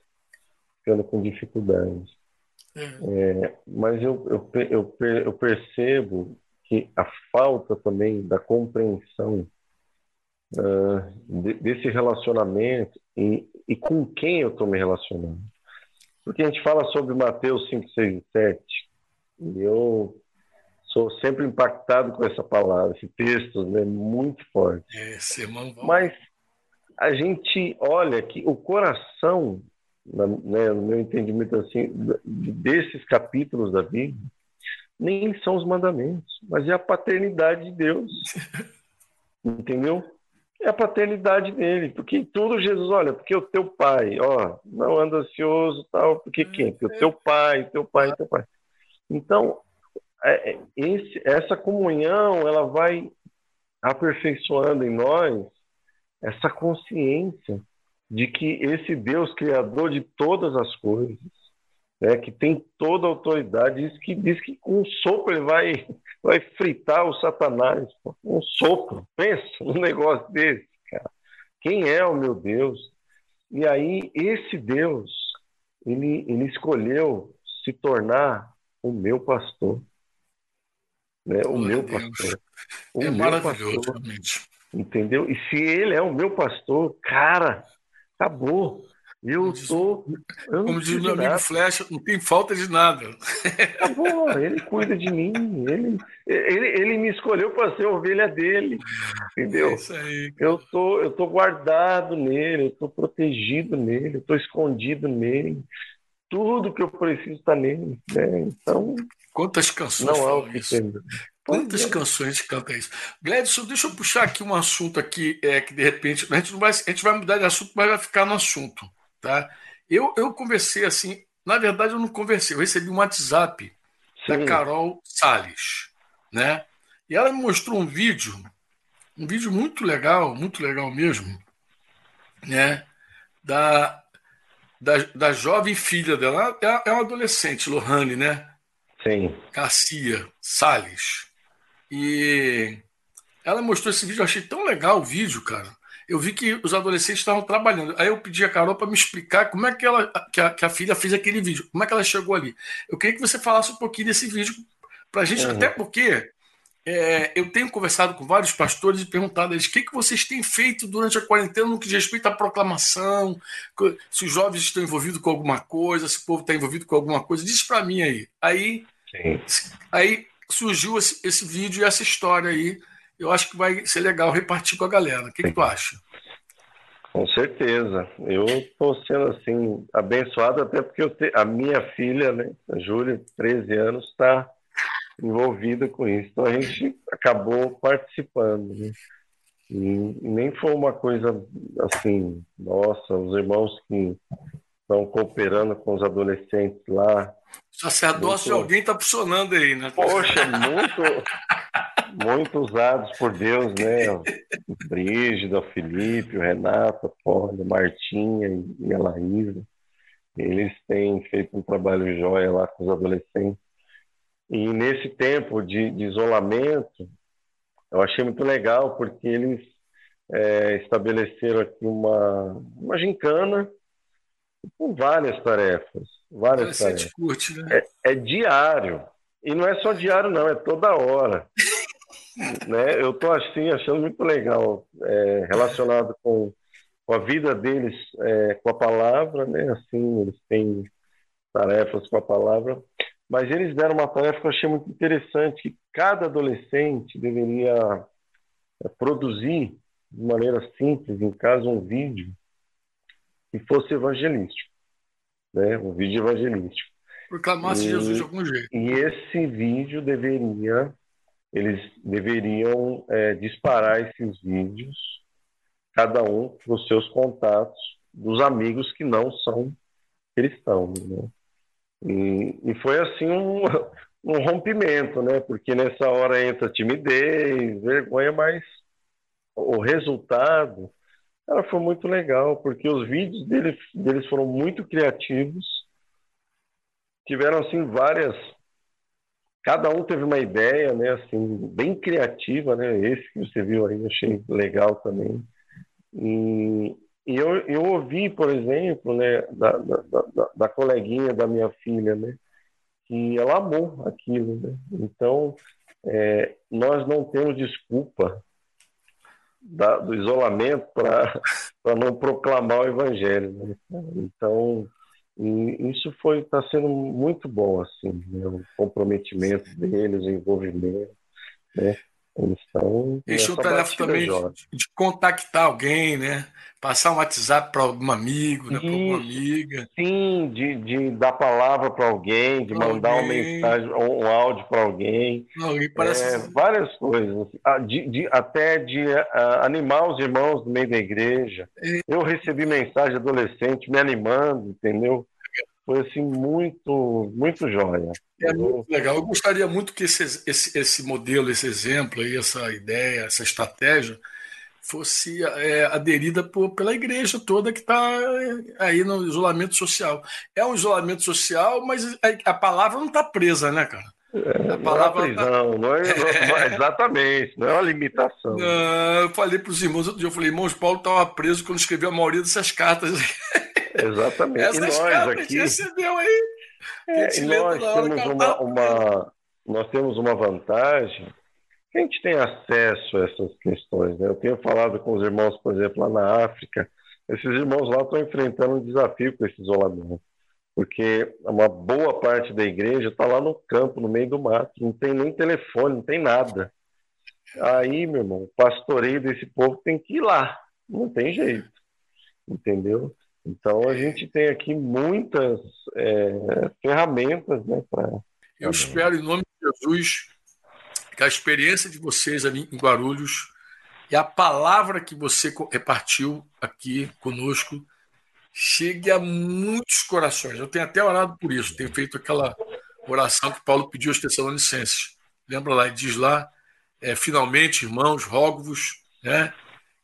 ficando com dificuldades. Uhum. É, mas eu, eu, eu, eu percebo que a falta também da compreensão uh, de, desse relacionamento e, e com quem eu estou me relacionando. Porque a gente fala sobre Mateus 5, 6 e 7, e eu sou sempre impactado com essa palavra, esse texto, né, muito forte. É, Mas a gente olha que o coração, né, no meu entendimento assim, desses capítulos da Bíblia, nem são os mandamentos, mas é a paternidade de Deus. Entendeu? É a paternidade dele, porque tudo Jesus, olha, porque o teu pai, ó, não anda ansioso, tal, porque quem? Porque o teu pai, teu pai, teu pai. Então, é, é, esse, essa comunhão, ela vai aperfeiçoando em nós essa consciência de que esse Deus criador de todas as coisas, né, que tem toda a autoridade, diz que, diz que com um sopro ele vai, vai fritar o Satanás. Um sopro. Pensa num negócio desse, cara. Quem é o meu Deus? E aí, esse Deus, ele, ele escolheu se tornar o meu pastor. Né? O meu Deus. pastor. O é meu maravilhoso, pastor, realmente. Entendeu? E se ele é o meu pastor, cara, acabou. Eu estou. Como diz meu amigo Flecha, não tem falta de nada. Bom, ele cuida de mim. Ele, ele, ele me escolheu para ser ovelha dele. Entendeu? É isso aí. Eu tô, eu tô guardado nele, eu tô protegido nele, eu tô escondido nele. Tudo que eu preciso está nele. Né? Então. Quantas canções não há o que isso? Quantas canções cantam isso? Gledson, deixa eu puxar aqui um assunto aqui é, que de repente a gente, não vai, a gente vai mudar de assunto, mas vai ficar no assunto. Tá? Eu, eu conversei assim, na verdade eu não conversei, eu recebi um WhatsApp Sim. da Carol Salles, né? E ela me mostrou um vídeo, um vídeo muito legal, muito legal mesmo, né? Da, da, da jovem filha dela, é, é uma adolescente, Lohane, né? Sim. Garcia Salles. E ela mostrou esse vídeo, eu achei tão legal o vídeo, cara eu vi que os adolescentes estavam trabalhando. Aí eu pedi a Carol para me explicar como é que, ela, que a, que, a, filha fez aquele vídeo, como é que ela chegou ali. Eu queria que você falasse um pouquinho desse vídeo para a gente, uhum. até porque é, eu tenho conversado com vários pastores e perguntado a eles o que, que vocês têm feito durante a quarentena no que diz respeito à proclamação, se os jovens estão envolvidos com alguma coisa, se o povo está envolvido com alguma coisa. Diz para mim aí. Aí, aí surgiu esse, esse vídeo e essa história aí eu acho que vai ser legal repartir com a galera. O que, que tu acha? Com certeza. Eu estou sendo assim abençoado até porque te... a minha filha, né, a Júlia, 13 anos, está envolvida com isso. Então a gente acabou participando. Né? E nem foi uma coisa assim, nossa, os irmãos que estão cooperando com os adolescentes lá. Sacerdócio muito... alguém está funcionando aí, né? Poxa, muito, muito usados por Deus, né? O Brígido, o Felipe, o Renato, a Paula, a Martinha e a Laísa. Eles têm feito um trabalho jóia lá com os adolescentes. E nesse tempo de, de isolamento, eu achei muito legal, porque eles é, estabeleceram aqui uma, uma gincana com várias tarefas. Várias tarefas. Curte, né? é, é diário. E não é só diário, não, é toda hora. né? Eu estou assim, achando muito legal, é, relacionado com, com, a vida deles, é, com a palavra, né? Assim, eles têm tarefas com a palavra. Mas eles deram uma tarefa que eu achei muito interessante, que cada adolescente deveria é, produzir de maneira simples, em casa, um vídeo que fosse evangelístico, né? Um vídeo evangelístico. Proclamasse Jesus de algum jeito. E esse vídeo deveria, eles deveriam é, disparar esses vídeos, cada um para os seus contatos, dos amigos que não são cristãos, né? E, e foi assim um, um rompimento, né? Porque nessa hora entra timidez, vergonha, mas o resultado ela foi muito legal, porque os vídeos deles, deles foram muito criativos, tiveram assim várias cada um teve uma ideia, né, assim, bem criativa, né, esse que você viu aí, achei legal também. E, e eu, eu ouvi, por exemplo, né, da, da, da, da, coleguinha da minha filha, né, que ela amou aquilo, né. Então, é, nós não temos desculpa da, do isolamento para não proclamar o evangelho. Né? Então, isso foi está sendo muito bom assim, né? o comprometimento deles, o envolvimento, né? Eles estão. Eles tinham tarefa também de, de, contactar alguém, né? Passar um WhatsApp para algum amigo, né? para alguma amiga. Sim, de, de dar palavra para alguém, de pra mandar alguém. uma mensagem, um áudio para alguém. Não, parece... É, várias coisas. Ah, de, de, até de uh, animar os irmãos no meio da igreja. É. Eu recebi mensagem adolescente me animando, entendeu? Foi assim muito muito jóia. É muito legal. Eu gostaria muito que esse, esse, esse modelo, esse exemplo, aí, essa ideia, essa estratégia fosse é, aderida por, pela igreja toda que está é, aí no isolamento social. É um isolamento social, mas a, palavra não está presa, né, cara? É, a palavra não é, prisão, tá... não, é, é, exatamente, não é uma limitação. Eu falei para os irmãos outro dia, eu falei, irmãos, Paulo estava preso quando escreveu a maioria dessas cartas. Exatamente. E nós aqui. recebeu aí. É, nós temos uma, uma, nós temos uma vantagem que a gente tem acesso a essas questões. Né? Eu tenho falado com os irmãos, por exemplo, lá na África. Esses irmãos lá estão enfrentando um desafio com esse isolamento, porque uma boa parte da igreja está lá no campo, no meio do mato, não tem nem telefone, não tem nada. Aí, meu irmão, o pastoreio desse povo tem que ir lá, não tem jeito, entendeu? Então a gente tem aqui muitas é, ferramentas né, para. Eu espero, em nome de Jesus, que a experiência de vocês ali em Guarulhos e a palavra que você repartiu aqui conosco chegue a muitos corações. Eu tenho até orado por isso, tenho feito aquela oração que Paulo pediu aos Tessalonicenses. Lembra lá, diz lá, é, finalmente, irmãos, rogo-vos, né,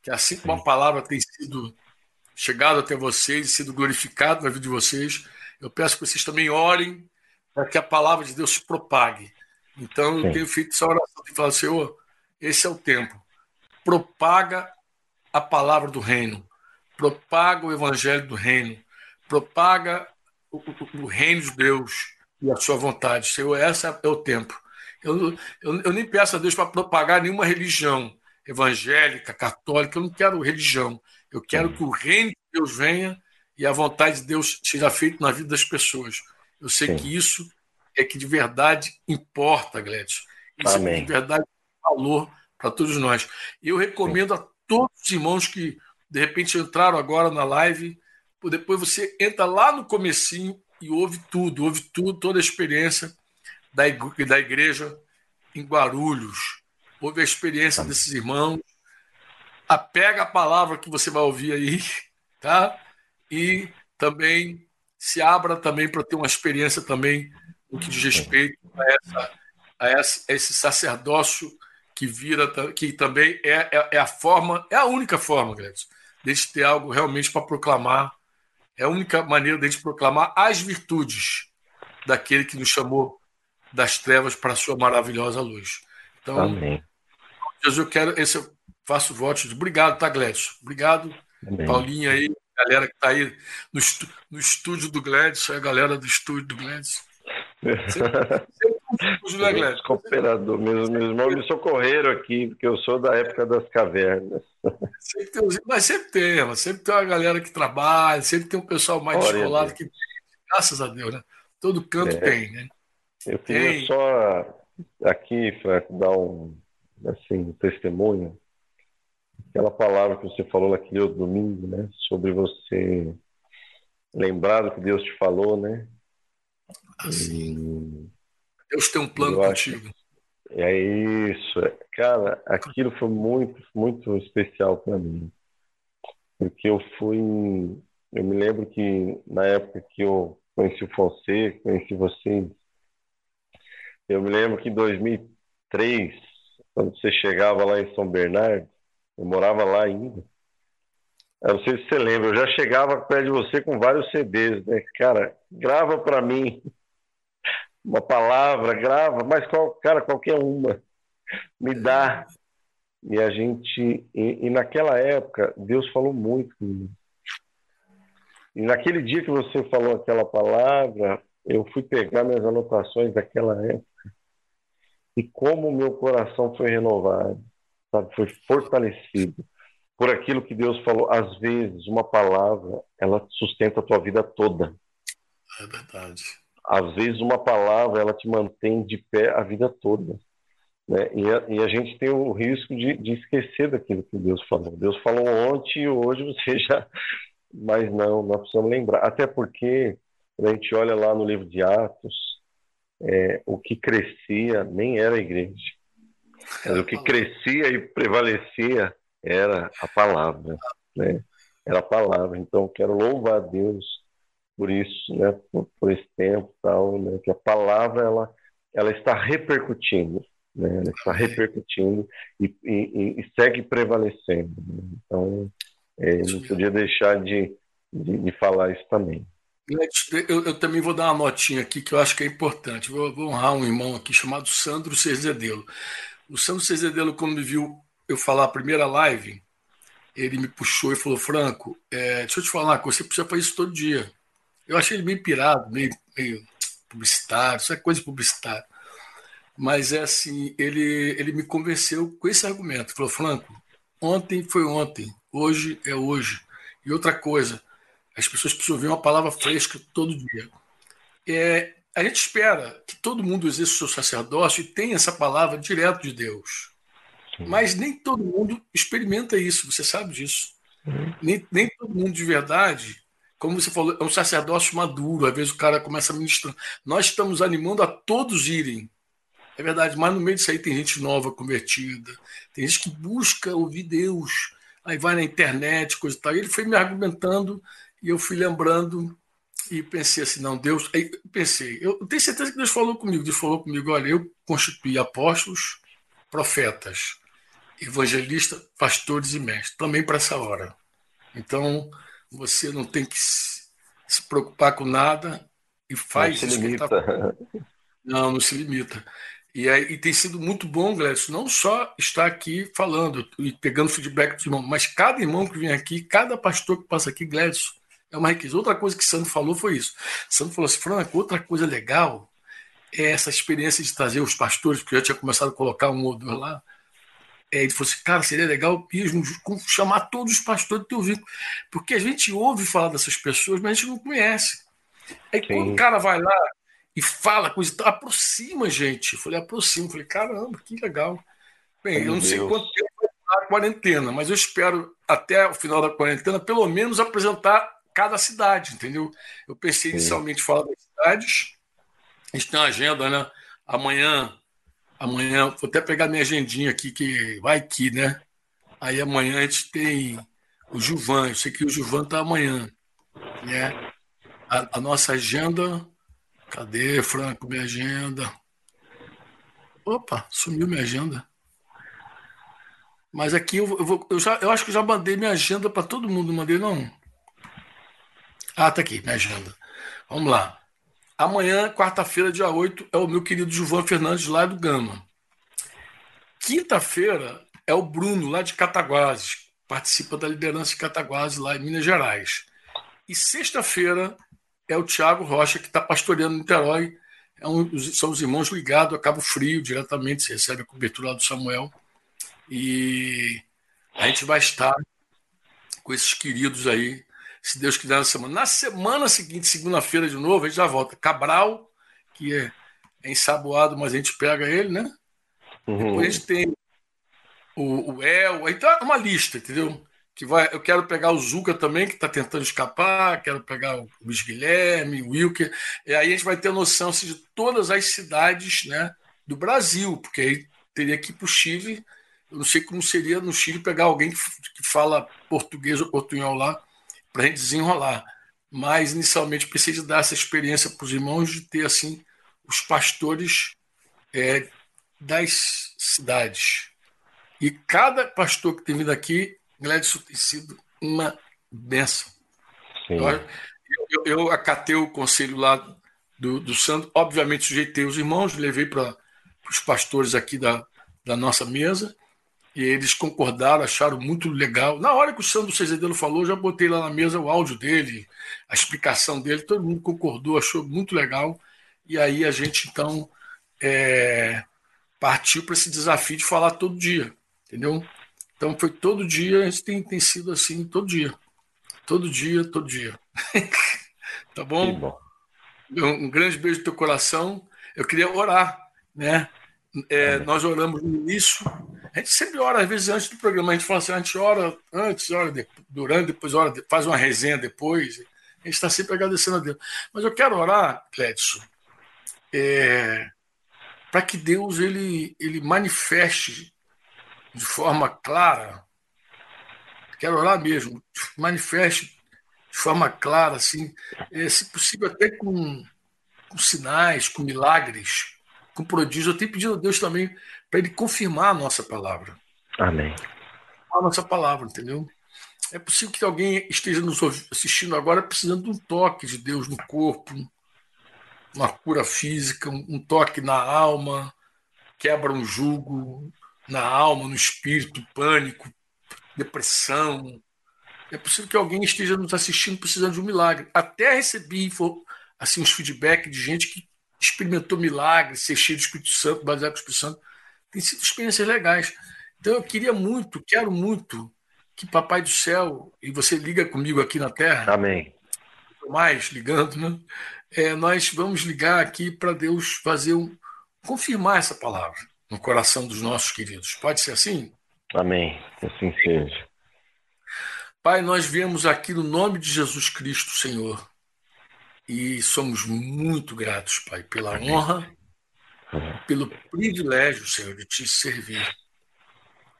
que assim como a palavra tem sido chegado até vocês, sido glorificado na vida de vocês. Eu peço que vocês também orem para que a palavra de Deus se propague. Então, eu tenho feito essa oração de falar, Senhor, esse é o tempo. Propaga a palavra do reino, propaga o evangelho do reino, propaga o, o, o reino de Deus e a sua vontade. Senhor, esse é o tempo. Eu, eu, eu nem peço a Deus para propagar nenhuma religião evangélica, católica, eu não quero religião. Eu quero que o reino de Deus venha e a vontade de Deus seja feita na vida das pessoas. Eu sei Sim. que isso é que de verdade importa, Gledson. Isso Amém. é de verdade valor para todos nós. E eu recomendo Sim. a todos os irmãos que de repente entraram agora na live, depois você entra lá no comecinho e ouve tudo, ouve tudo, toda a experiência da igreja em Guarulhos. Ouve a experiência desses irmãos, apega a palavra que você vai ouvir aí, tá? E também se abra também para ter uma experiência também no que diz respeito a, essa, a, essa, a esse sacerdócio que vira, que também é, é, é, a forma, é a única forma, Gretchen, de gente ter algo realmente para proclamar, é a única maneira de a gente proclamar as virtudes daquele que nos chamou das trevas para a sua maravilhosa luz. Então, Amém. Jesus, eu quero esse faço votos de obrigado, tá, Gledson? Obrigado, Amém. Paulinho aí, galera que está aí no, no, estúdio do Gledson, a galera do estúdio do Gledson. Sempre, Cooperador, meus, meus irmãos me socorreram aqui, porque eu sou da época das cavernas. Sempre tem, mas sempre tem, sempre tem uma galera que trabalha, sempre tem um pessoal mais descolado que graças a Deus, né? Todo canto é. tem, né? Eu queria tem. só aqui, Franco, dar um assim, testemunho. Aquela palavra que você falou naquele outro domingo, né? Sobre você lembrar do que Deus te falou, né? Assim. Deus tem um plano contigo. É isso. Cara, aquilo foi muito, muito especial para mim. Porque eu fui. Eu me lembro que na época que eu conheci o Fonseca, conheci vocês, eu me lembro que em 2003, quando você chegava lá em São Bernardo, eu morava lá ainda. Eu não sei se você lembra, eu já chegava perto de você com vários CDs, né? Cara, grava para mim uma palavra, grava, mas qual, cara, qualquer uma, me dá. E a gente, e, e naquela época, Deus falou muito comigo. E naquele dia que você falou aquela palavra, eu fui pegar minhas anotações daquela época e como meu coração foi renovado, sabe? foi fortalecido por aquilo que Deus falou. Às vezes, uma palavra, ela sustenta a tua vida toda. É verdade. Às vezes, uma palavra, ela te mantém de pé a vida toda. Né? E, a, e a gente tem o risco de, de esquecer daquilo que Deus falou. Deus falou ontem e hoje você já. Mas não, nós precisamos lembrar. Até porque, quando a gente olha lá no livro de Atos, é, o que crescia nem era a igreja. Mas o que crescia e prevalecia era a palavra, né? Era a palavra. Então, quero louvar a Deus por isso, né? Por, por esse tempo, tal, né? Que a palavra ela, ela está repercutindo, né? Ela está repercutindo e, e, e segue prevalecendo. Né? Então, é, não podia deixar de, de, de falar isso também. Eu, eu, também vou dar uma notinha aqui que eu acho que é importante. Vou, vou honrar um irmão aqui chamado Sandro Cezedelo. O Sandro Cezedelo, quando me viu eu falar a primeira live, ele me puxou e falou: Franco, é, deixa eu te falar, você precisa fazer isso todo dia. Eu achei ele meio pirado, meio, meio publicitário, isso é coisa de publicitário. Mas é assim, ele, ele me convenceu com esse argumento. Falou: Franco, ontem foi ontem, hoje é hoje. E outra coisa, as pessoas precisam ouvir uma palavra fresca todo dia. É, a gente espera que todo mundo exerça o seu sacerdócio e tenha essa palavra direto de Deus. Mas nem todo mundo experimenta isso, você sabe disso. Nem, nem todo mundo de verdade, como você falou, é um sacerdócio maduro. Às vezes o cara começa a ministrar. Nós estamos animando a todos irem. É verdade, mas no meio disso aí tem gente nova convertida, tem gente que busca ouvir Deus, aí vai na internet, coisa e tal. E ele foi me argumentando e eu fui lembrando e pensei assim, não, Deus. Aí pensei, eu tenho certeza que Deus falou comigo. Deus falou comigo: olha, eu constituí apóstolos, profetas, evangelistas, pastores e mestres, também para essa hora. Então, você não tem que se preocupar com nada e faz não se limita. Tá... Não, não se limita. E, aí, e tem sido muito bom, Glécio, não só estar aqui falando e pegando feedback dos irmãos, mas cada irmão que vem aqui, cada pastor que passa aqui, Glécio, é uma riqueza. Outra coisa que Sandro falou foi isso. Sandro falou assim, Franco, outra coisa legal é essa experiência de trazer os pastores, porque eu já tinha começado a colocar um ou dois lá. É, ele falou assim, cara, seria legal mesmo chamar todos os pastores do teu vínculo. Porque a gente ouve falar dessas pessoas, mas a gente não conhece. Aí Sim. quando o cara vai lá e fala coisa, aproxima a gente. Eu falei, aproxima. Eu falei, caramba, que legal. Bem, Meu eu não Deus. sei quanto tempo vai durar a quarentena, mas eu espero até o final da quarentena, pelo menos apresentar cada cidade, entendeu? Eu pensei inicialmente falar das cidades. A gente tem uma agenda, né? Amanhã, amanhã, vou até pegar minha agendinha aqui, que vai aqui, né? Aí amanhã a gente tem o Juvan, eu sei que o Juvan tá amanhã, né? A, a nossa agenda, cadê, Franco, minha agenda? Opa, sumiu minha agenda. Mas aqui eu, eu, vou, eu, já, eu acho que já mandei minha agenda para todo mundo, não mandei não. Ah, tá aqui, minha agenda. Vamos lá. Amanhã, quarta-feira, dia 8, é o meu querido Gilvan Fernandes lá do Gama. Quinta-feira é o Bruno, lá de Cataguases, participa da liderança de Cataguases, lá em Minas Gerais. E sexta-feira é o Tiago Rocha, que está pastoreando Niterói. É um, são os irmãos ligados a Cabo Frio, diretamente, você recebe a cobertura lá do Samuel. E a gente vai estar com esses queridos aí, se Deus quiser, na semana. Na semana seguinte, segunda-feira de novo, a gente já volta. Cabral, que é, é ensaboado, mas a gente pega ele, né? Uhum. Depois a gente tem o, o El, aí tá uma lista, entendeu? Que vai, eu quero pegar o Zuca também, que está tentando escapar, quero pegar o Luiz Guilherme, o Wilker, e aí a gente vai ter noção assim, de todas as cidades né, do Brasil, porque aí teria que ir para o Chile eu não sei como seria no Chile pegar alguém que, que fala português ou portunhol lá para a gente desenrolar. Mas inicialmente precisa dar essa experiência para os irmãos de ter assim os pastores é, das cidades. E cada pastor que tem vindo aqui, Gladson, tem sido uma benção. Eu, eu, eu, acatei o conselho lá do, do Santo, obviamente sujeitei os irmãos, levei para os pastores aqui da, da nossa mesa, e eles concordaram, acharam muito legal. Na hora que o Sandro Cezedelo falou, já botei lá na mesa o áudio dele, a explicação dele, todo mundo concordou, achou muito legal. E aí a gente, então, é, partiu para esse desafio de falar todo dia, entendeu? Então foi todo dia, isso tem, tem sido assim, todo dia. Todo dia, todo dia. tá bom? bom? Um grande beijo no teu coração. Eu queria orar, né? É, nós oramos no início a gente sempre ora, às vezes, antes do programa, a gente fala assim, a gente ora antes, ora durante, depois ora, faz uma resenha depois. A gente está sempre agradecendo a Deus. Mas eu quero orar, Clédson, é, para que Deus ele, ele manifeste de forma clara. Quero orar mesmo, manifeste de forma clara, assim, é, se possível até com, com sinais, com milagres, com prodígios. Eu tenho pedido a Deus também para ele confirmar a nossa palavra. Amém. A nossa palavra, entendeu? É possível que alguém esteja nos assistindo agora precisando de um toque de Deus no corpo, uma cura física, um toque na alma, quebra um jugo na alma, no espírito, pânico, depressão. É possível que alguém esteja nos assistindo precisando de um milagre. Até recebi assim, uns feedback de gente que experimentou milagres, ser cheio do Espírito Santo, baseado no Espírito Santo tem sido experiências legais. Então eu queria muito, quero muito que Papai do Céu, e você liga comigo aqui na Terra. Amém. Mais ligando, né? É, nós vamos ligar aqui para Deus fazer um. confirmar essa palavra no coração dos nossos queridos. Pode ser assim? Amém. Assim seja. Pai, nós viemos aqui no nome de Jesus Cristo, Senhor, e somos muito gratos, Pai, pela Amém. honra pelo privilégio, Senhor, de te servir.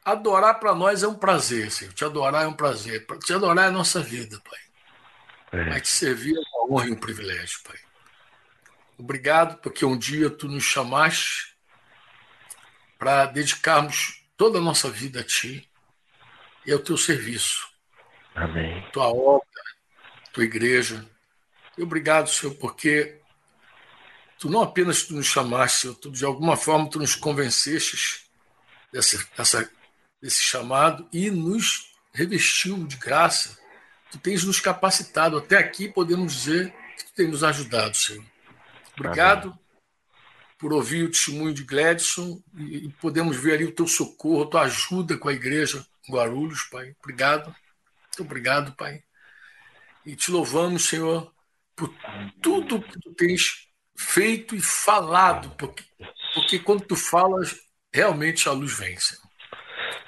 Adorar para nós é um prazer, Senhor. Te adorar é um prazer. Te adorar é a nossa vida, Pai. É. Mas te servir é uma honra e um privilégio, Pai. Obrigado porque um dia tu nos chamaste para dedicarmos toda a nossa vida a ti e ao teu serviço. Amém. Tua obra, tua igreja. E obrigado, Senhor, porque tu não apenas tu nos chamaste, tu, de alguma forma tu nos convenceste dessa, dessa, desse chamado e nos revestiu de graça. Tu tens nos capacitado. Até aqui podemos dizer que tu tens nos ajudado, Senhor. Obrigado Amém. por ouvir o testemunho de Gladson e, e podemos ver ali o teu socorro, a tua ajuda com a igreja Guarulhos, Pai. Obrigado. Muito obrigado, Pai. E te louvamos, Senhor, por tudo que tu tens feito e falado, porque, porque quando tu falas, realmente a luz vence.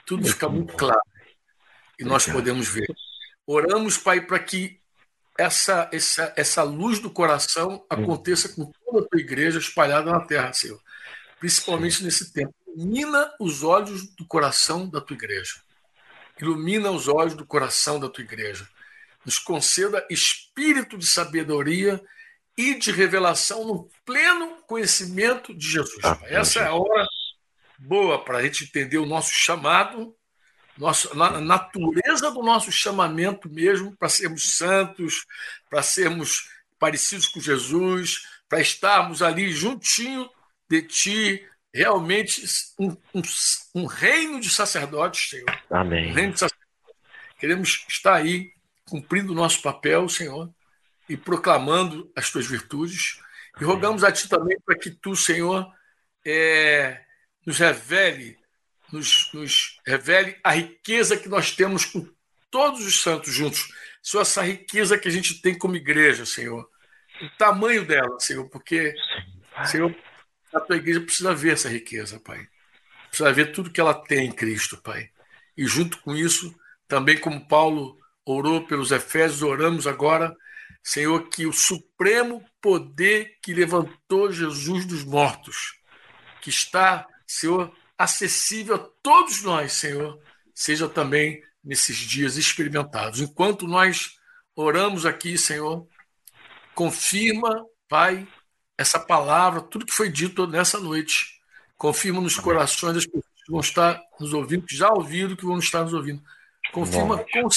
Tudo fica muito claro e nós podemos ver. Oramos, Pai, para que essa, essa, essa luz do coração aconteça com toda a tua igreja espalhada na terra, Senhor. Principalmente nesse tempo. Ilumina os olhos do coração da tua igreja. Ilumina os olhos do coração da tua igreja. Nos conceda espírito de sabedoria e de revelação no pleno conhecimento de Jesus. Ah, Essa é a hora boa para a gente entender o nosso chamado, nossa, a natureza do nosso chamamento mesmo, para sermos santos, para sermos parecidos com Jesus, para estarmos ali juntinho de Ti, realmente um, um, um reino de sacerdotes, Senhor. Amém. Um reino de sacerdotes. Queremos estar aí cumprindo o nosso papel, Senhor, e proclamando as tuas virtudes. E rogamos a Ti também para que Tu, Senhor, é, nos revele, nos, nos revele a riqueza que nós temos com todos os santos juntos. Senhor, essa riqueza que a gente tem como igreja, Senhor. O tamanho dela, Senhor, porque, Senhor, a tua igreja precisa ver essa riqueza, Pai. Precisa ver tudo que ela tem em Cristo, Pai. E junto com isso, também como Paulo orou pelos Efésios, oramos agora, Senhor, que o supremo poder que levantou Jesus dos mortos, que está, Senhor, acessível a todos nós, Senhor, seja também nesses dias experimentados. Enquanto nós oramos aqui, Senhor, confirma, Pai, essa palavra, tudo que foi dito nessa noite. Confirma nos corações das pessoas que vão estar nos ouvindo, que já ouviram, que vão estar nos ouvindo. Confirma com.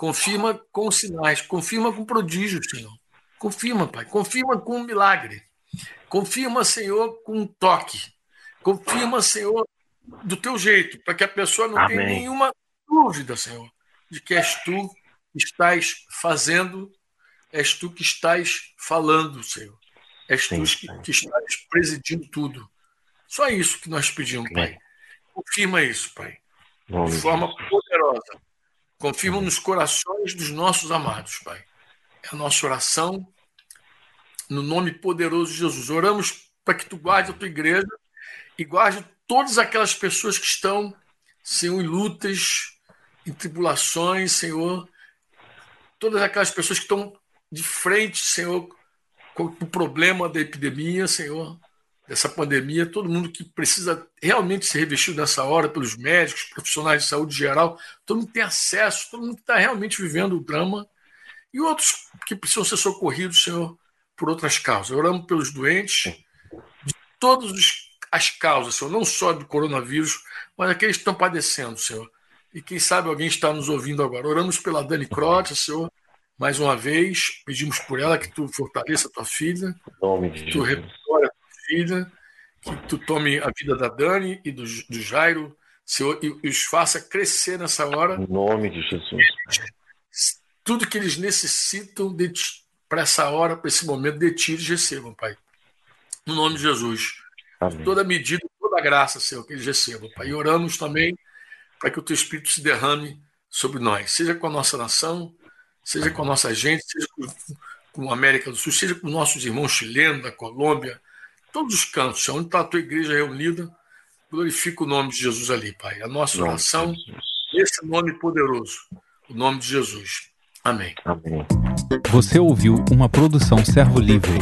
Confirma com sinais. Confirma com prodígios, Senhor. Confirma, Pai. Confirma com um milagre. Confirma, Senhor, com um toque. Confirma, Senhor, do teu jeito, para que a pessoa não Amém. tenha nenhuma dúvida, Senhor, de que és tu que estás fazendo, és tu que estás falando, Senhor. És sim, tu que, que, estás presidindo tudo. Só isso que nós pedimos, Pai. Confirma isso, Pai. De forma poderosa. Confirma nos corações dos nossos amados, Pai. É a nossa oração no nome poderoso de Jesus. Oramos para que tu guarde a tua igreja e guarde todas aquelas pessoas que estão, Senhor, em lutas, em tribulações, Senhor, todas aquelas pessoas que estão de frente, Senhor, com o problema da epidemia, Senhor, dessa pandemia, todo mundo que precisa realmente ser revestido nessa hora pelos médicos, profissionais de saúde geral, todo mundo tem acesso, todo mundo está realmente vivendo o drama, e outros que precisam ser socorridos, Senhor, por outras causas. Oramos pelos doentes, de todos os as causas, Senhor, não só do coronavírus, mas aqueles que estão padecendo, Senhor. E quem sabe alguém está nos ouvindo agora. Oramos pela Dani Crote, Senhor, mais uma vez. Pedimos por ela que tu fortaleça a tua filha, que tu restaure a tua filha, que tu tome a vida da Dani e do, do Jairo, Senhor, e, e os faça crescer nessa hora. Em nome de Jesus. Tudo que eles necessitam para essa hora, para esse momento, de ti eles recebam, Pai. No nome de Jesus. Amém. toda medida, toda graça, Senhor, que eles recebam, Pai. E oramos também para que o Teu Espírito se derrame sobre nós, seja com a nossa nação, seja com a nossa gente, seja com, com a América do Sul, seja com nossos irmãos chilenos, da Colômbia, todos os cantos, onde está a Tua igreja reunida, glorifica o nome de Jesus ali, Pai. A nossa oração, esse nome poderoso, o nome de Jesus. Amém. Amém. Você ouviu uma produção Servo Livre.